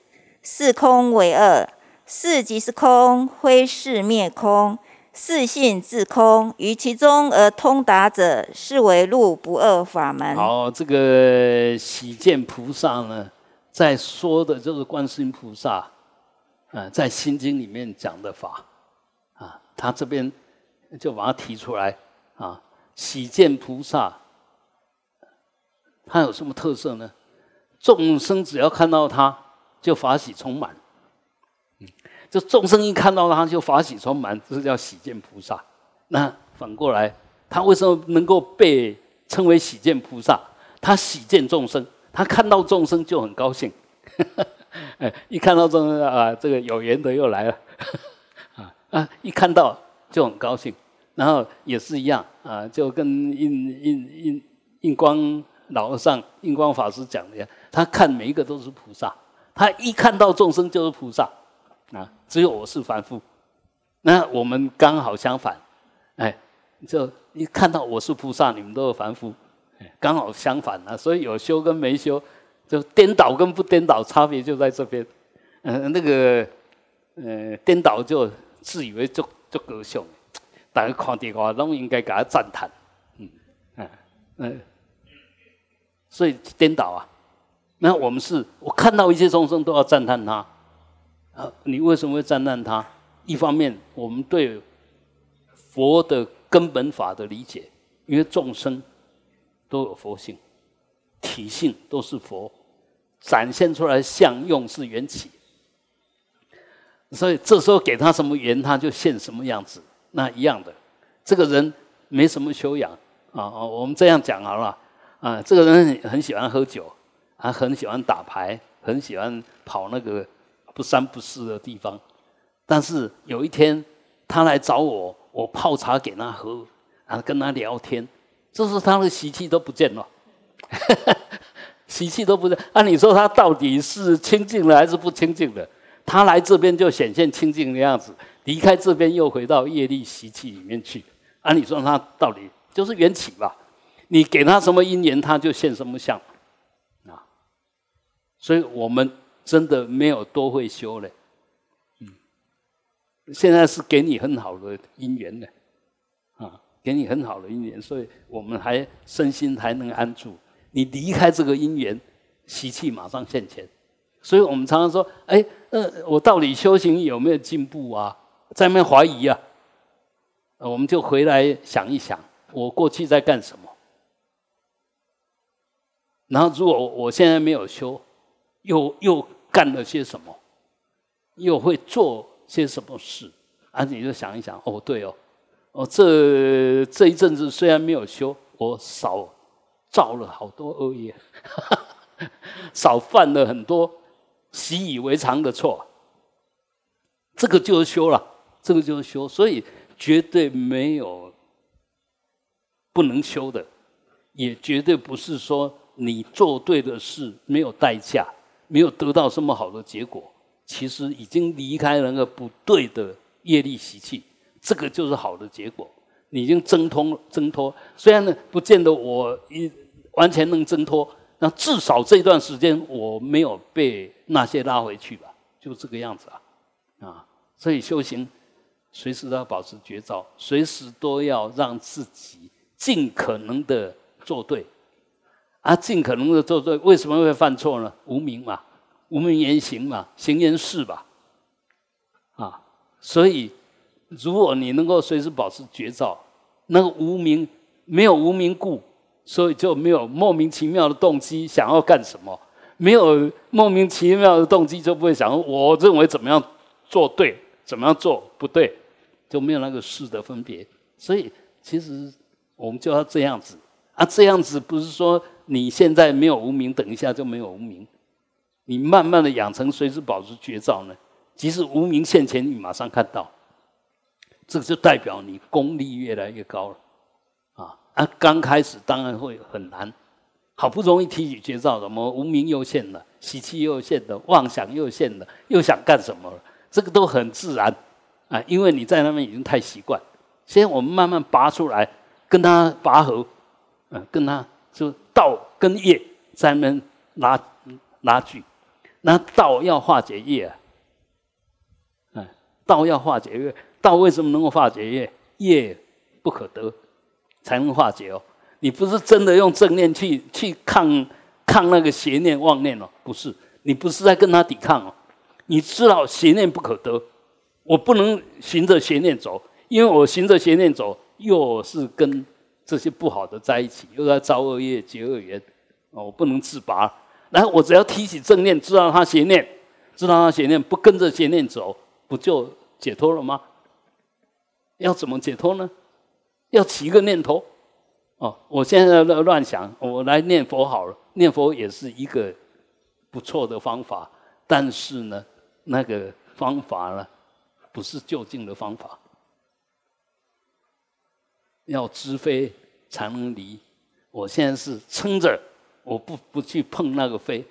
Speaker 2: 是空为二，是即是空，非是灭空，是性自空。于其中而通达者，是为入不二法门。
Speaker 1: 好，这个喜见菩萨呢，在说的就是观世音菩萨，啊，在心经里面讲的法，啊，他这边。就把它提出来啊！喜见菩萨，他有什么特色呢？众生只要看到他，就法喜充满。嗯，就众生一看到他就法喜充满，这叫喜见菩萨。那反过来，他为什么能够被称为喜见菩萨？他喜见众生，他看到众生就很高兴。哎，一看到众生啊，这个有缘的又来了。啊 啊，一看到。就很高兴，然后也是一样啊，就跟印印印印光老和尚、印光法师讲的一样，他看每一个都是菩萨，他一看到众生就是菩萨啊，只有我是凡夫。那我们刚好相反，哎，就一看到我是菩萨，你们都是凡夫，刚好相反啊。所以有修跟没修，就颠倒跟不颠倒差别就在这边。嗯，那个呃，颠倒就自以为就。足高尚，大家看的话，拢应该给他赞叹，嗯，嗯，嗯，所以颠倒啊。那我们是，我看到一切众生都要赞叹他，啊，你为什么会赞叹他？一方面，我们对佛的根本法的理解，因为众生都有佛性，体性都是佛，展现出来相用是缘起，所以这时候给他什么缘，他就现什么样子。那一样的，这个人没什么修养。啊啊，我们这样讲好了。啊，这个人很喜欢喝酒，他很喜欢打牌，很喜欢跑那个不三不四的地方，但是有一天他来找我。我泡茶给他喝，然后跟他聊天，这是他的习气都不见了，习气都不见。按你说他到底是清净了还是不清净的？他来这边就显现清净的样子，离开这边又回到业力习气里面去。按你说他到底就是缘起吧？你给他什么因缘，他就现什么相。所以我们真的没有多会修嘞。嗯现在是给你很好的因缘的，啊，给你很好的因缘，所以我们还身心还能安住。你离开这个因缘，习气马上现前。所以我们常常说，哎，呃，我到底修行有没有进步啊？在那怀疑啊，我们就回来想一想，我过去在干什么？然后如果我现在没有修，又又干了些什么？又会做？些什么事啊？你就想一想哦，对哦，哦，这这一阵子虽然没有修，我少造了好多恶业，少犯了很多习以为常的错，这个就是修了，这个就是修，所以绝对没有不能修的，也绝对不是说你做对的事没有代价，没有得到什么好的结果。其实已经离开那个不对的业力习气，这个就是好的结果。你已经挣脱挣脱，虽然呢不见得我一完全能挣脱，那至少这段时间我没有被那些拉回去吧，就这个样子啊啊！所以修行随时都要保持绝招，随时都要让自己尽可能的做对，啊，尽可能的做对，为什么会犯错呢？无名嘛。无名言行嘛，行言事吧，啊，所以如果你能够随时保持觉照，那个无名没有无名故，所以就没有莫名其妙的动机想要干什么，没有莫名其妙的动机就不会想我认为怎么样做对，怎么样做不对，就没有那个事的分别。所以其实我们就要这样子啊，这样子不是说你现在没有无名，等一下就没有无名。你慢慢的养成随时保持觉照呢，即使无名现前，你马上看到，这个就代表你功力越来越高了，啊啊！刚开始当然会很难，好不容易提起觉照，什么无名又现了，喜气又现了，妄想又现了，又想干什么了？这个都很自然啊，因为你在那边已经太习惯。先我们慢慢拔出来，跟他拔河，嗯，跟他就道跟业在那边拉拉锯。那道要化解业啊，嗯，道要化解业，道为什么能够化解业？业不可得，才能化解哦。你不是真的用正念去去抗抗那个邪念妄念哦，不是，你不是在跟他抵抗哦。你知道邪念不可得，我不能循着邪念走，因为我循着邪念走，又是跟这些不好的在一起，又在造恶业结恶缘，哦，我不能自拔。然后我只要提起正念，知道他邪念，知道他邪念，不跟着邪念走，不就解脱了吗？要怎么解脱呢？要起一个念头。哦，我现在乱乱想，我来念佛好了。念佛也是一个不错的方法，但是呢，那个方法呢，不是就近的方法。要知非才能离。我现在是撑着。我不不去碰那个飞，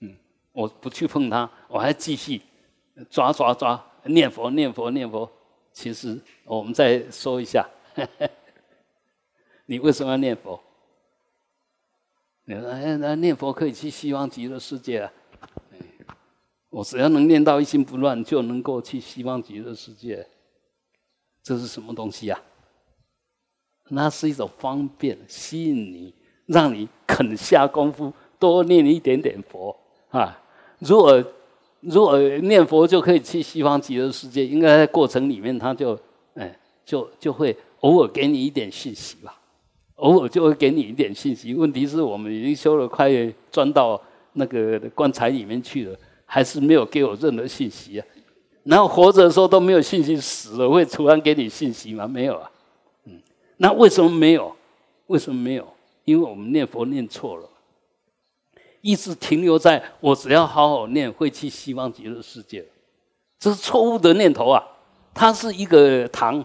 Speaker 1: 嗯，我不去碰它，我还继续抓抓抓，念佛念佛念佛。其实我们再说一下，你为什么要念佛？你说哎，那念佛可以去西方极乐世界啊？我只要能念到一心不乱，就能够去西方极乐世界。这是什么东西呀？那是一种方便，吸引你。让你肯下功夫，多念一点点佛啊！如果如果念佛就可以去西方极乐世界，应该在过程里面他就哎就就会偶尔给你一点信息吧，偶尔就会给你一点信息。问题是我们已经修了快钻到那个棺材里面去了，还是没有给我任何信息啊？然后活着的时候都没有信息，死了会突然给你信息吗？没有啊。那为什么没有？为什么没有？因为我们念佛念错了，一直停留在我只要好好念，会去希望极乐世界，这是错误的念头啊！它是一个糖，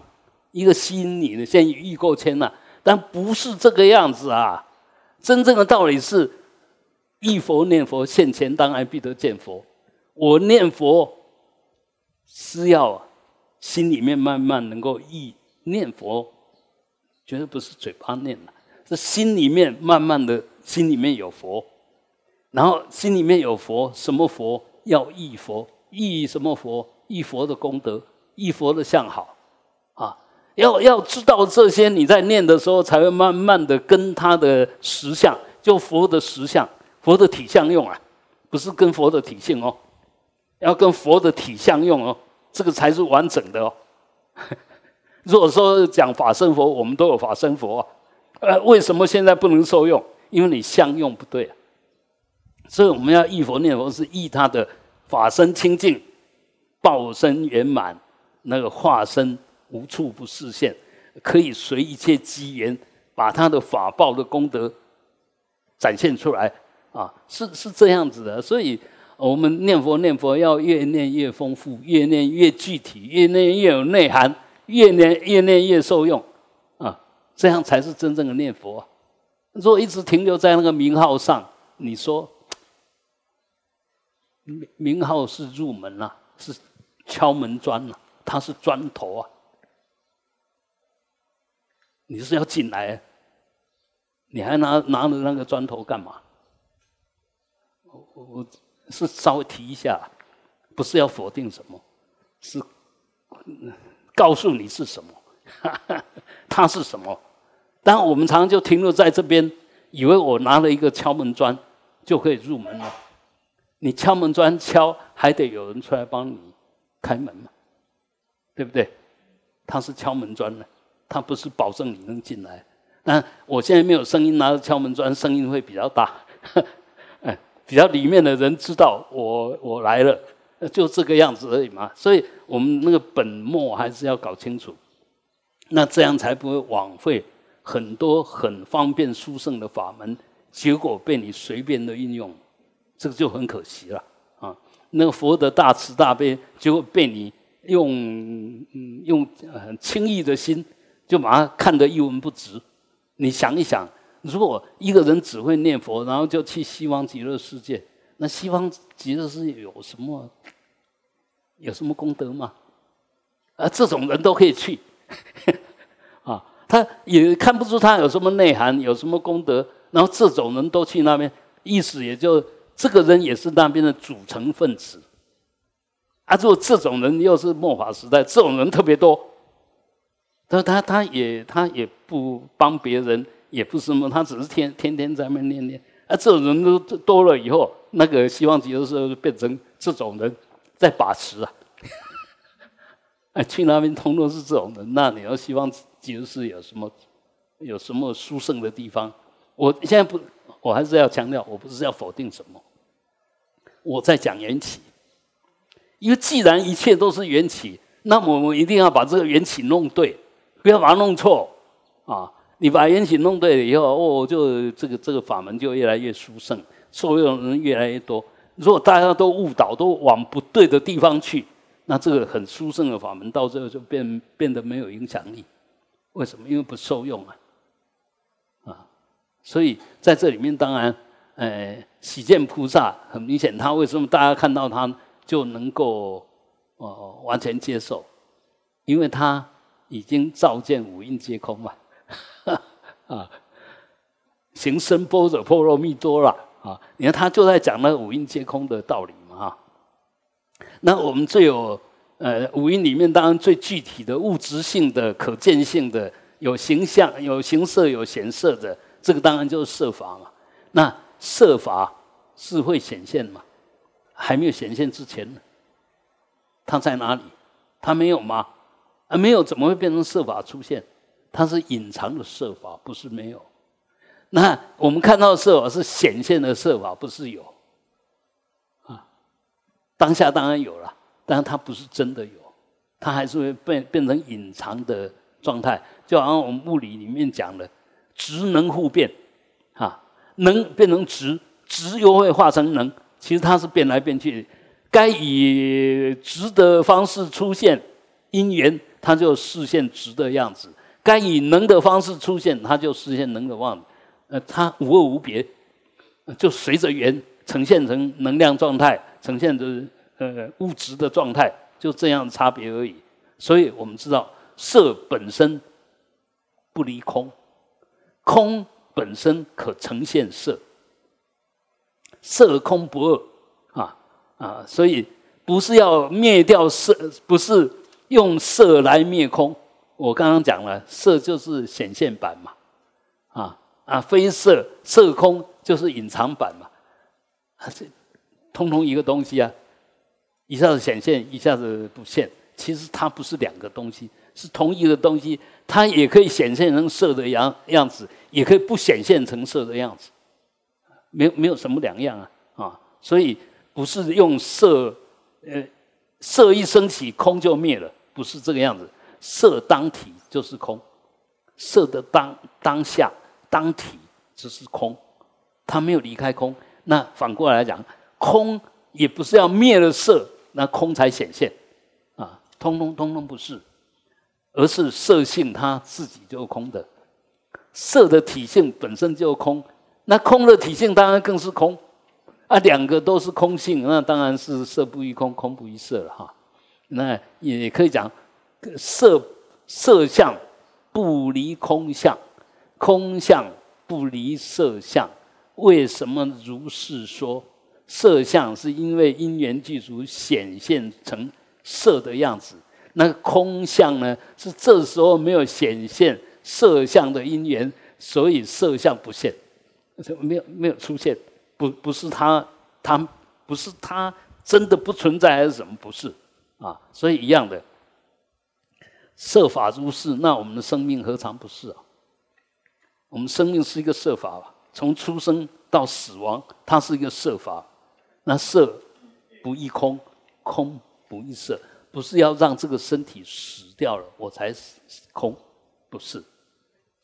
Speaker 1: 一个吸引你的，先预购签了，但不是这个样子啊！真正的道理是，一佛念佛，现前当然必得见佛。我念佛。是要心里面慢慢能够意念佛，绝对不是嘴巴念的，是心里面慢慢的心里面有佛，然后心里面有佛，什么佛要忆佛，忆什么佛？忆佛的功德，忆佛的相好，啊，要要知道这些，你在念的时候才会慢慢的跟他的实相，就佛的实相，佛的体相用啊，不是跟佛的体性哦。要跟佛的体相用哦，这个才是完整的哦。如果说讲法身佛，我们都有法身佛啊，呃，为什么现在不能受用？因为你相用不对啊。所以我们要忆佛念佛，是忆他的法身清净、报身圆满，那个化身无处不视现，可以随一切机缘把他的法报的功德展现出来啊，是是这样子的，所以。我们念佛念佛要越念越丰富，越念越具体，越念越有内涵，越念越念越受用，啊，这样才是真正的念佛。如果一直停留在那个名号上，你说名名号是入门啊，是敲门砖啊，它是砖头啊，你是要进来，你还拿拿着那个砖头干嘛？我我。是稍微提一下，不是要否定什么，是告诉你是什么，它是什么。但我们常常就停留在这边，以为我拿了一个敲门砖就可以入门了。你敲门砖敲，还得有人出来帮你开门嘛，对不对？他是敲门砖呢，他不是保证你能进来。但我现在没有声音，拿着敲门砖，声音会比较大。比较里面的人知道我我来了，就这个样子而已嘛。所以我们那个本末还是要搞清楚，那这样才不会枉费很多很方便殊胜的法门，结果被你随便的运用，这个就很可惜了啊。那个佛的大慈大悲，结果被你用用很轻易的心就把它看得一文不值。你想一想。如果一个人只会念佛，然后就去西方极乐世界，那西方极乐世界有什么有什么功德吗？啊，这种人都可以去，啊，他也看不出他有什么内涵，有什么功德，然后这种人都去那边，意思也就这个人也是那边的组成分子。啊，如果这种人又是末法时代，这种人特别多，他他他也他也不帮别人。也不是什么，他只是天天天在那念念。啊，这种人都多了以后，那个希望极乐世界变成这种人在把持啊。哎，去那边通通是这种人，那你要希望极乐世界有什么有什么殊胜的地方？我现在不，我还是要强调，我不是要否定什么，我在讲缘起。因为既然一切都是缘起，那么我们一定要把这个缘起弄对，不要把它弄错啊。你把缘起弄对了以后，哦，就这个这个法门就越来越殊胜，受用人越来越多。如果大家都误导，都往不对的地方去，那这个很殊胜的法门到最后就变变得没有影响力。为什么？因为不受用啊，啊，所以在这里面，当然，呃，喜见菩萨很明显，他为什么大家看到他就能够哦完全接受？因为他已经照见五蕴皆空嘛。啊，行深般若波罗蜜多了啊！你看他就在讲那个五蕴皆空的道理嘛哈。那我们最有呃五蕴里面当然最具体的物质性的可见性的有形象有形色有显色的这个当然就是色法嘛。那色法是会显现吗？还没有显现之前呢，它在哪里？它没有吗？啊，没有怎么会变成色法出现？它是隐藏的色法，不是没有。那我们看到的色法是显现的色法，不是有。啊，当下当然有了，但是它不是真的有，它还是会变变成隐藏的状态。就好像我们物理里面讲的，质能互变，啊，能变成质，质又会化成能，其实它是变来变去。该以质的方式出现因缘，它就实现质的样子。该以能的方式出现，它就实现能的望，它无二无别，就随着缘呈现成能量状态，呈现着呃物质的状态，就这样差别而已。所以我们知道，色本身不离空，空本身可呈现色，色空不二啊啊！所以不是要灭掉色，不是用色来灭空。我刚刚讲了，色就是显现版嘛，啊啊，非色色空就是隐藏版嘛，啊，这通通一个东西啊，一下子显现，一下子不现，其实它不是两个东西，是同一个东西，它也可以显现成色的样样子，也可以不显现成色的样子，没没有什么两样啊啊，所以不是用色，呃，色一升起，空就灭了，不是这个样子。色当体就是空，色的当当下当体只是空，它没有离开空。那反过来讲，空也不是要灭了色，那空才显现啊，通通通通不是，而是色性它自己就空的，色的体性本身就空，那空的体性当然更是空啊，两个都是空性，那当然是色不异空，空不异色了哈。那也可以讲。色色相不离空相，空相不离色相。为什么如是说？色相是因为因缘具足显现成色的样子，那空相呢？是这时候没有显现色相的因缘，所以色相不现，没有没有出现。不不是它，它不是它真的不存在还是什么？不是啊，所以一样的。设法如是，那我们的生命何尝不是啊？我们生命是一个设法，从出生到死亡，它是一个设法。那色不异空，空不异色，不是要让这个身体死掉了我才空，不是。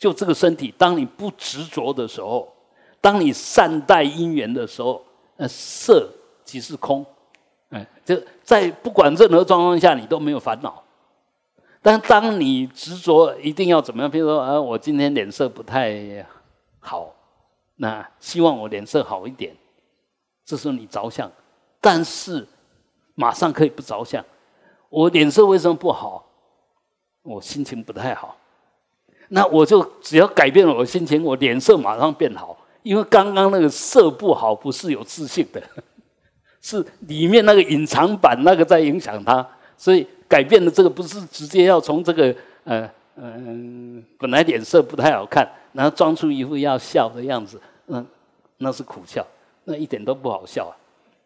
Speaker 1: 就这个身体，当你不执着的时候，当你善待因缘的时候，那色即是空。哎，就在不管任何状况下，你都没有烦恼。但当你执着一定要怎么样，比如说啊，我今天脸色不太好，那希望我脸色好一点，这时候你着相，但是马上可以不着相。我脸色为什么不好？我心情不太好，那我就只要改变了我心情，我脸色马上变好。因为刚刚那个色不好，不是有自信的，是里面那个隐藏版那个在影响他，所以。改变的这个不是直接要从这个呃嗯本来脸色不太好看，然后装出一副要笑的样子，嗯，那是苦笑，那一点都不好笑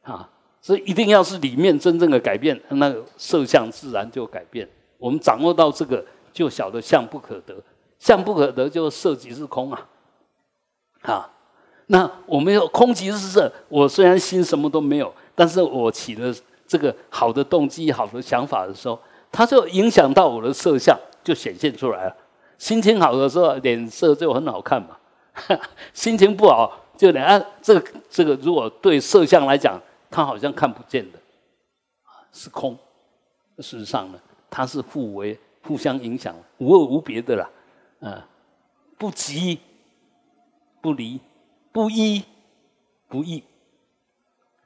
Speaker 1: 啊！啊，所以一定要是里面真正的改变，那个色相自然就改变。我们掌握到这个，就晓得相不可得，相不可得就色即是空啊！啊，那我们要空即是色，我虽然心什么都没有，但是我起了。这个好的动机、好的想法的时候，它就影响到我的色相，就显现出来了。心情好的时候，脸色就很好看嘛；心情不好，就脸啊，这个这个，如果对色相来讲，它好像看不见的，是空。事实上呢，它是互为、互相影响，无二无别的啦。啊，不急不离，不依不异。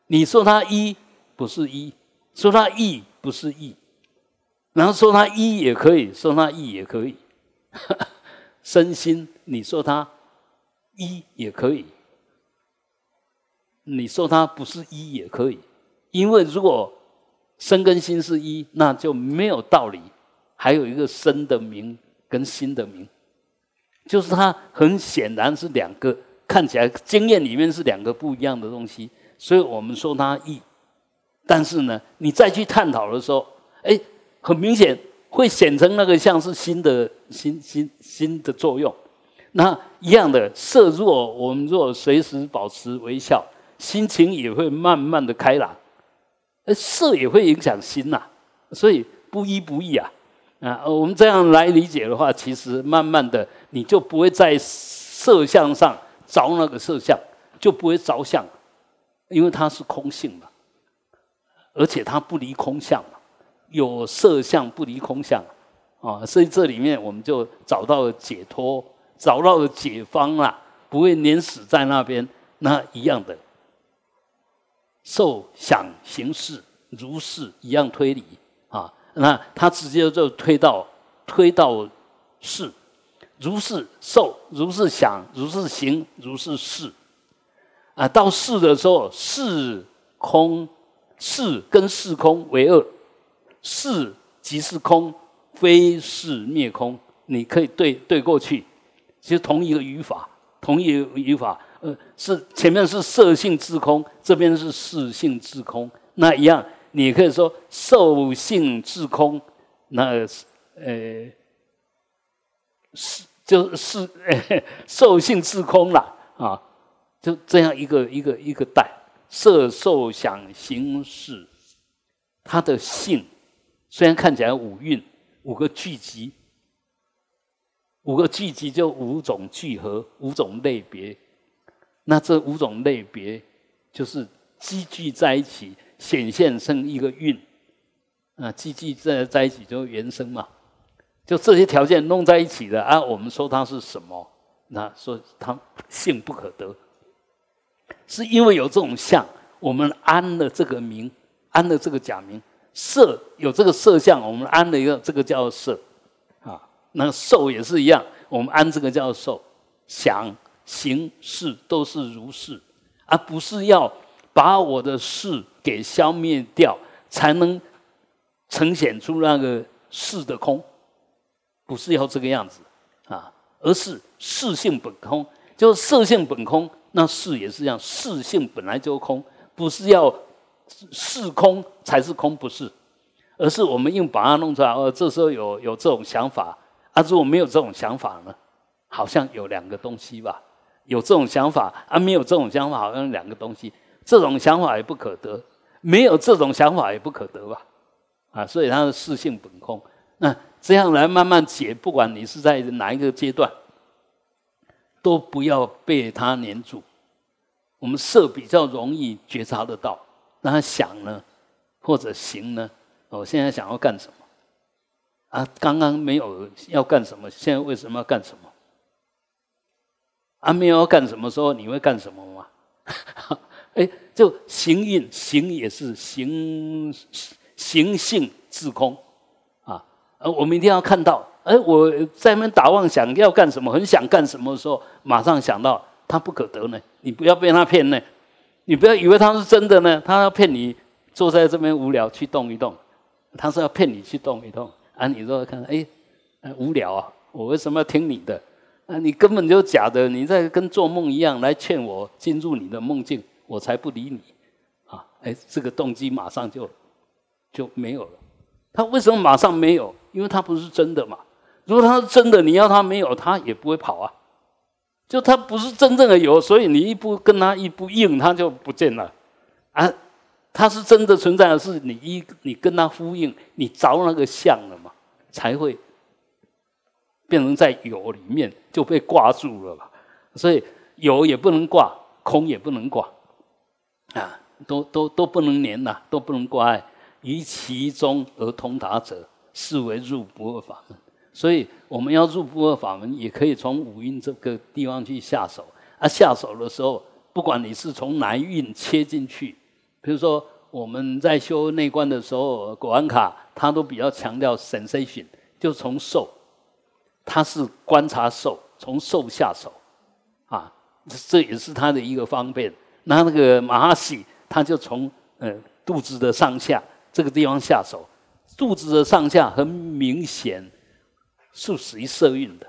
Speaker 1: 你说它依？不是一，说它异不是异，然后说它一也可以说它异也可以，身心你说它一也可以，你说它不是一也可以，因为如果身跟心是一，那就没有道理。还有一个身的名跟心的名，就是它很显然是两个，看起来经验里面是两个不一样的东西，所以我们说它异。但是呢，你再去探讨的时候，哎，很明显，会显成那个像是新的新新新的作用。那一样的色，弱我们若随时保持微笑，心情也会慢慢的开朗。呃，色也会影响心呐，所以不一不异啊。啊，我们这样来理解的话，其实慢慢的你就不会在色相上着那个色相，就不会着相，因为它是空性嘛，而且它不离空相，有色相不离空相啊，所以这里面我们就找到了解脱，找到了解方啦，不会碾死在那边。那一样的，受想行识如是一样推理啊。那他直接就推到推到是，如是受，如是想，如是行，如是事。啊，到是的时候，是空，是跟是空为二，是即是空，非是灭空。你可以对对过去，其实同一个语法，同一个语法，呃，是前面是色性自空，这边是事性自空，那一样。你可以说受性自空，那是呃是就是 受性自空了啊，就这样一个一个一个带色受想行识，它的性虽然看起来五蕴五个聚集，五个聚集就五种聚合五种类别，那这五种类别就是积聚在一起。显现生一个运，啊，积聚在在一起就原生嘛，就这些条件弄在一起的啊。我们说它是什么？那说它性不可得，是因为有这种相，我们安了这个名，安了这个假名。色有这个色相，我们安了一个这个叫色，啊，那受也是一样，我们安这个叫受。想行识都是如是，而不是要把我的事。给消灭掉，才能呈现出那个事的空，不是要这个样子啊，而是事性本空，就是色性本空，那事也是这样，事性本来就空，不是要事空才是空，不是，而是我们硬把它弄出来。哦，这时候有有这种想法，啊，如果没有这种想法呢，好像有两个东西吧，有这种想法啊，没有这种想法，好像两个东西，这种想法也不可得。没有这种想法也不可得吧，啊，所以它的四性本空。那这样来慢慢解，不管你是在哪一个阶段，都不要被它黏住。我们色比较容易觉察得到，那他想呢，或者行呢？我现在想要干什么？啊，刚刚没有要干什么，现在为什么要干什么？啊，没有要干什么时候，你会干什么吗？哎，就行运行也是行行性自空啊！呃，我们一定要看到，哎，我在那边打妄想要干什么，很想干什么的时候，马上想到他不可得呢。你不要被他骗呢，你不要以为他是真的呢，他要骗你坐在这边无聊去动一动，他是要骗你去动一动啊！你说看，哎，无聊啊，我为什么要听你的？啊，你根本就假的，你在跟做梦一样来劝我进入你的梦境。我才不理你，啊，哎，这个动机马上就就没有了。他为什么马上没有？因为他不是真的嘛。如果他是真的，你要他没有，他也不会跑啊。就他不是真正的有，所以你一不跟他一不应，他就不见了。啊，他是真的存在的是你一你跟他呼应，你着那个相了嘛，才会变成在有里面就被挂住了嘛。所以有也不能挂，空也不能挂。啊，都都都不能粘呐，都不能挂碍。于其中而通达者，是为入不二法门。所以我们要入不二法门，也可以从五蕴这个地方去下手。啊，下手的时候，不管你是从哪一蕴切进去，比如说我们在修内观的时候，果安卡他都比较强调 sensation，就从受，他是观察受，从受下手，啊，这也是他的一个方便。那那个马哈喜，他就从呃肚子的上下这个地方下手，肚子的上下很明显是属于色蕴的。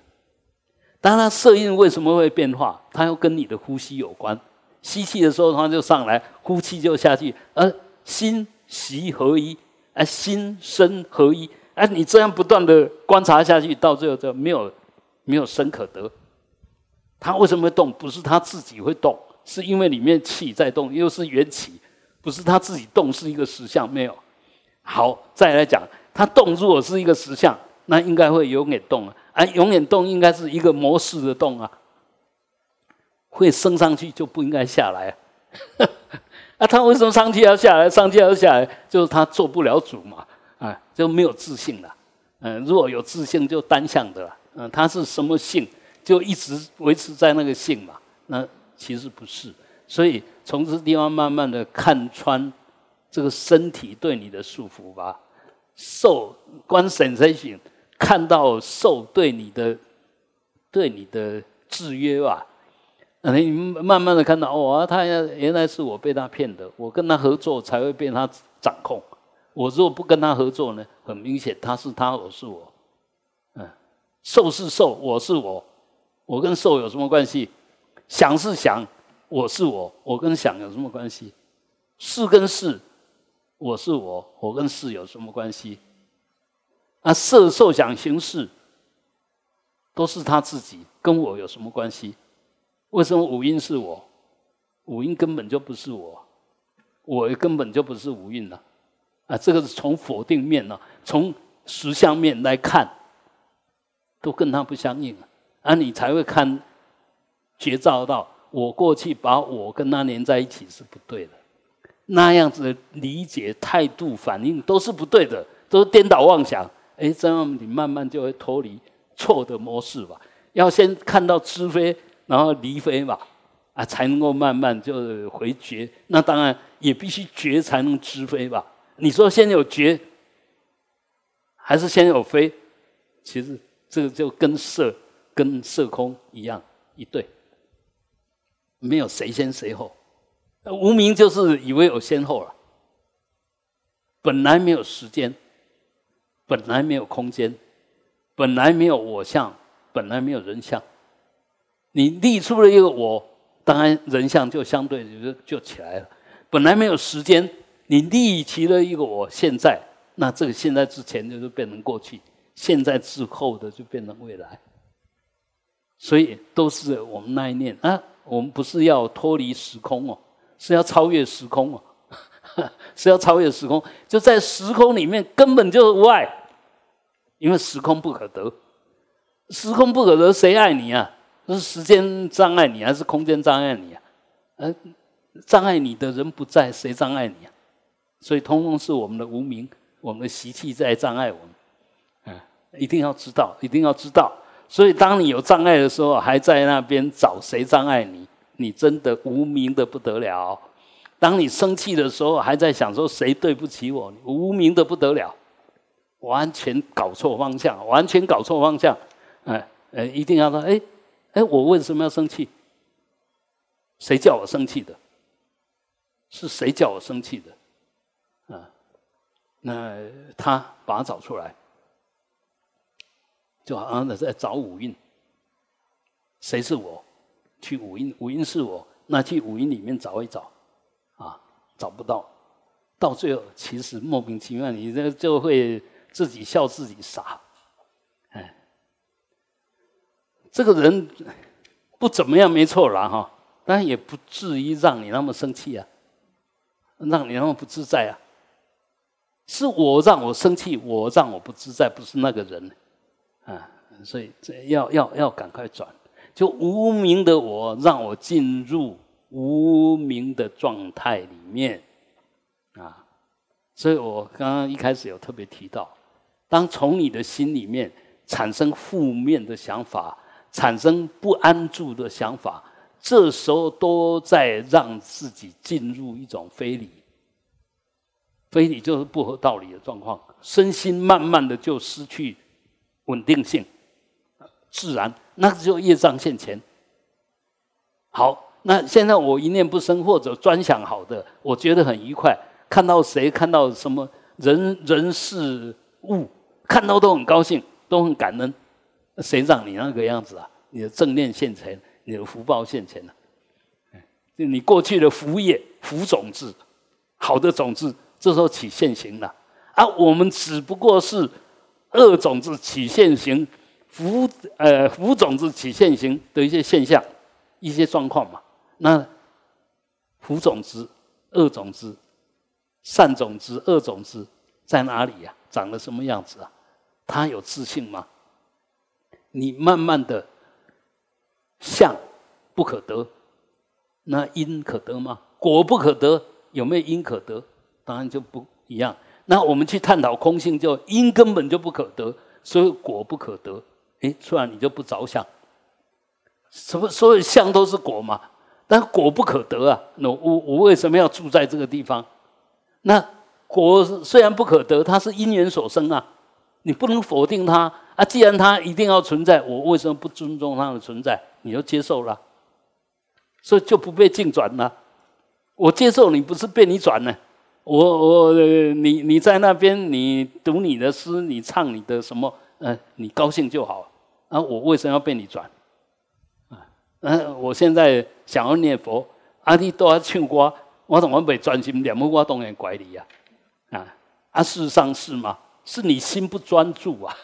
Speaker 1: 当然，色蕴为什么会变化？它要跟你的呼吸有关。吸气的时候它就上来，呼气就下去。而心息合一，而心身合一，哎，你这样不断的观察下去，到最后就没有没有生可得。它为什么会动？不是它自己会动，是因为里面气在动，又是元气，不是它自己动，是一个实相。没有。好，再来讲，它动如果是一个实相，那应该会永远动啊。啊，永远动应该是一个模式的动啊，会升上去就不应该下来。啊，他为什么上去要下来？上去要下来，就是他做不了主嘛，啊，就没有自信了。嗯，如果有自信，就单向的了。嗯，他是什么性？就一直维持在那个性嘛，那其实不是，所以从这地方慢慢的看穿这个身体对你的束缚吧，受观 sensation，看到受对你的对你的制约吧，你慢慢的看到哦，他原来是我被他骗的，我跟他合作才会被他掌控，我如果不跟他合作呢，很明显他是他，我是我，嗯，受是受，我是我。我跟受有什么关系？想是想，我是我，我跟想有什么关系？是跟是，我是我，我跟是有什么关系？啊，色受想行识，都是他自己，跟我有什么关系？为什么五蕴是我？五蕴根本就不是我，我根本就不是五蕴了。啊，这个是从否定面呢，从实相面来看，都跟他不相应了。啊，你才会看觉照到，我过去把我跟他连在一起是不对的，那样子的理解、态度、反应都是不对的，都是颠倒妄想。哎，这样你慢慢就会脱离错的模式吧。要先看到知非，然后离非吧，啊，才能够慢慢就回觉。那当然也必须觉才能知非吧。你说先有觉，还是先有非？其实这个就跟色。跟色空一样一对，没有谁先谁后，无名就是以为有先后了。本来没有时间，本来没有空间，本来没有我相，本来没有人相。你立出了一个我，当然人相就相对就就起来了。本来没有时间，你立起了一个我现在，那这个现在之前就是变成过去，现在之后的就变成未来。所以都是我们那一念啊，我们不是要脱离时空哦，是要超越时空哦，是要超越时空，就在时空里面根本就是无碍，因为时空不可得，时空不可得，谁爱你啊？是时间障碍你，还是空间障碍你啊？呃，障碍你的人不在，谁障碍你啊？所以通通是我们的无名，我们的习气在障碍我们。嗯，一定要知道，一定要知道。所以，当你有障碍的时候，还在那边找谁障碍你？你真的无名的不得了。当你生气的时候，还在想说谁对不起我？无名的不得了，完全搞错方向，完全搞错方向。哎哎，一定要说，哎哎，我为什么要生气？谁叫我生气的？是谁叫我生气的？啊，那他把它找出来。就好像在找五蕴，谁是我？去五蕴，五蕴是我，那去五蕴里面找一找，啊，找不到，到最后其实莫名其妙，你这就会自己笑自己傻，哎，这个人不怎么样，没错啦哈，但也不至于让你那么生气啊，让你那么不自在啊，是我让我生气，我让我不自在，不是那个人。啊，所以这要要要赶快转，就无名的我让我进入无名的状态里面。啊，所以我刚刚一开始有特别提到，当从你的心里面产生负面的想法，产生不安住的想法，这时候都在让自己进入一种非理，非理就是不合道理的状况，身心慢慢的就失去。稳定性，自然，那就业障现前。好，那现在我一念不生，或者专想好的，我觉得很愉快。看到谁，看到什么人人事物，看到都很高兴，都很感恩。谁让你那个样子啊？你的正念现前，你的福报现前了。就你过去的福业、福种子，好的种子，这时候起现行了。啊，我们只不过是。恶种子起现行，福呃福种子起现行的一些现象、一些状况嘛。那福种子、恶种子、善种子、恶种子在哪里呀？长得什么样子啊？他有自信吗？你慢慢的相不可得，那因可得吗？果不可得，有没有因可得？当然就不一样。那我们去探讨空性，就因根本就不可得，所以果不可得。哎，突然你就不着相，什么所有相都是果嘛？但果不可得啊！那我我为什么要住在这个地方？那果虽然不可得，它是因缘所生啊，你不能否定它啊。既然它一定要存在，我为什么不尊重它的存在？你就接受了，所以就不被境转了。我接受你，不是被你转呢。我我你你在那边，你读你的诗，你唱你的什么？嗯，你高兴就好。啊，我为什么要被你转？啊，嗯，我现在想要念佛，啊，你都要唱歌，我怎么没专心念？我当然怪你呀。啊啊，事实上是吗？是你心不专注啊！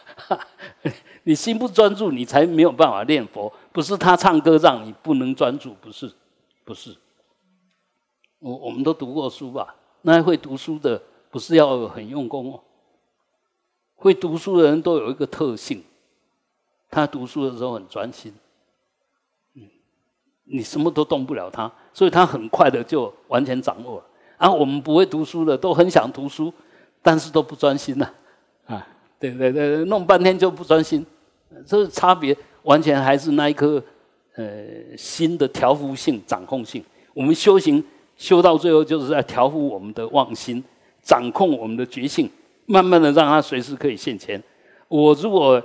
Speaker 1: 你心不专注，你才没有办法念佛。不是他唱歌让你不能专注，不是，不是。我我们都读过书吧？那会读书的不是要很用功哦。会读书的人都有一个特性，他读书的时候很专心。嗯，你什么都动不了他，所以他很快的就完全掌握了。而我们不会读书的都很想读书，但是都不专心呐。啊，啊对对对，弄半天就不专心，这差别完全还是那一颗呃心的调伏性、掌控性。我们修行。修到最后，就是在调伏我们的妄心，掌控我们的觉性，慢慢的让它随时可以现前。我如果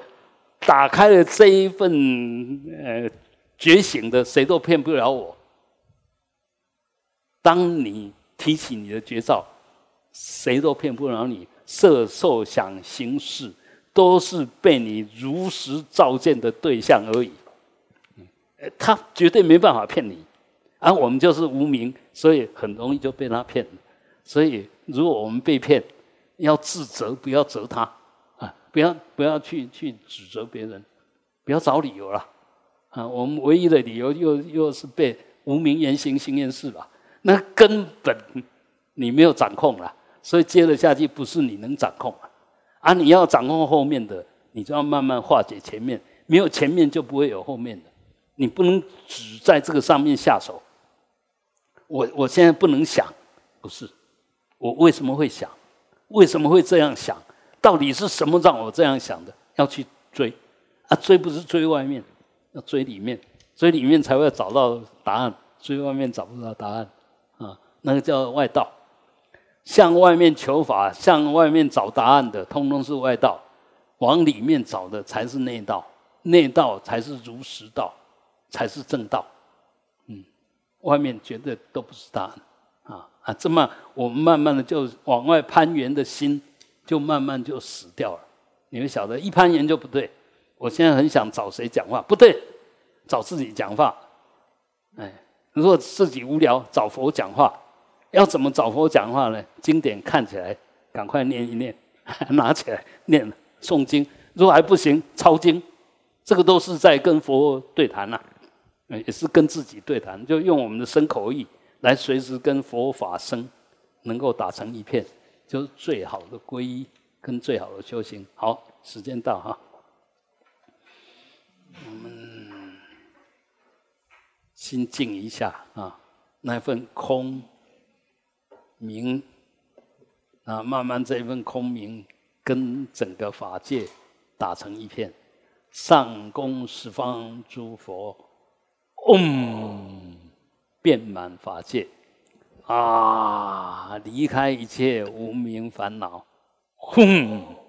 Speaker 1: 打开了这一份呃觉醒的，谁都骗不了我。当你提起你的绝招，谁都骗不了你。色、受、想、行、识，都是被你如实照见的对象而已。他绝对没办法骗你。而我们就是无名，所以很容易就被他骗。所以，如果我们被骗，要自责，不要责他啊！不要不要去去指责别人，不要找理由了啊！我们唯一的理由又又是被无名言行行言事吧？那根本你没有掌控了，所以接了下去不是你能掌控啊！啊，你要掌控后面的，你就要慢慢化解前面，没有前面就不会有后面的，你不能只在这个上面下手。我我现在不能想，不是，我为什么会想？为什么会这样想？到底是什么让我这样想的？要去追，啊，追不是追外面，要追里面，追里面才会找到答案，追外面找不到答案，啊，那个叫外道。向外面求法，向外面找答案的，通通是外道；往里面找的才是内道，内道才是如实道，才是正道。嗯外面绝对都不是答案，啊啊！这么我们慢慢的就往外攀援的心，就慢慢就死掉了。你们晓得，一攀援就不对。我现在很想找谁讲话，不对，找自己讲话。哎，如果自己无聊，找佛讲话。要怎么找佛讲话呢？经典看起来，赶快念一念，拿起来念诵经。如果还不行，抄经，这个都是在跟佛对谈呐。也是跟自己对谈，就用我们的身口意来随时跟佛法僧能够打成一片，就是最好的皈依跟最好的修行。好，时间到哈，我们心静一下啊，那份空明啊，慢慢这份空明跟整个法界打成一片，上供十方诸佛。嗡，遍满法界，啊，离开一切无名烦恼，轰。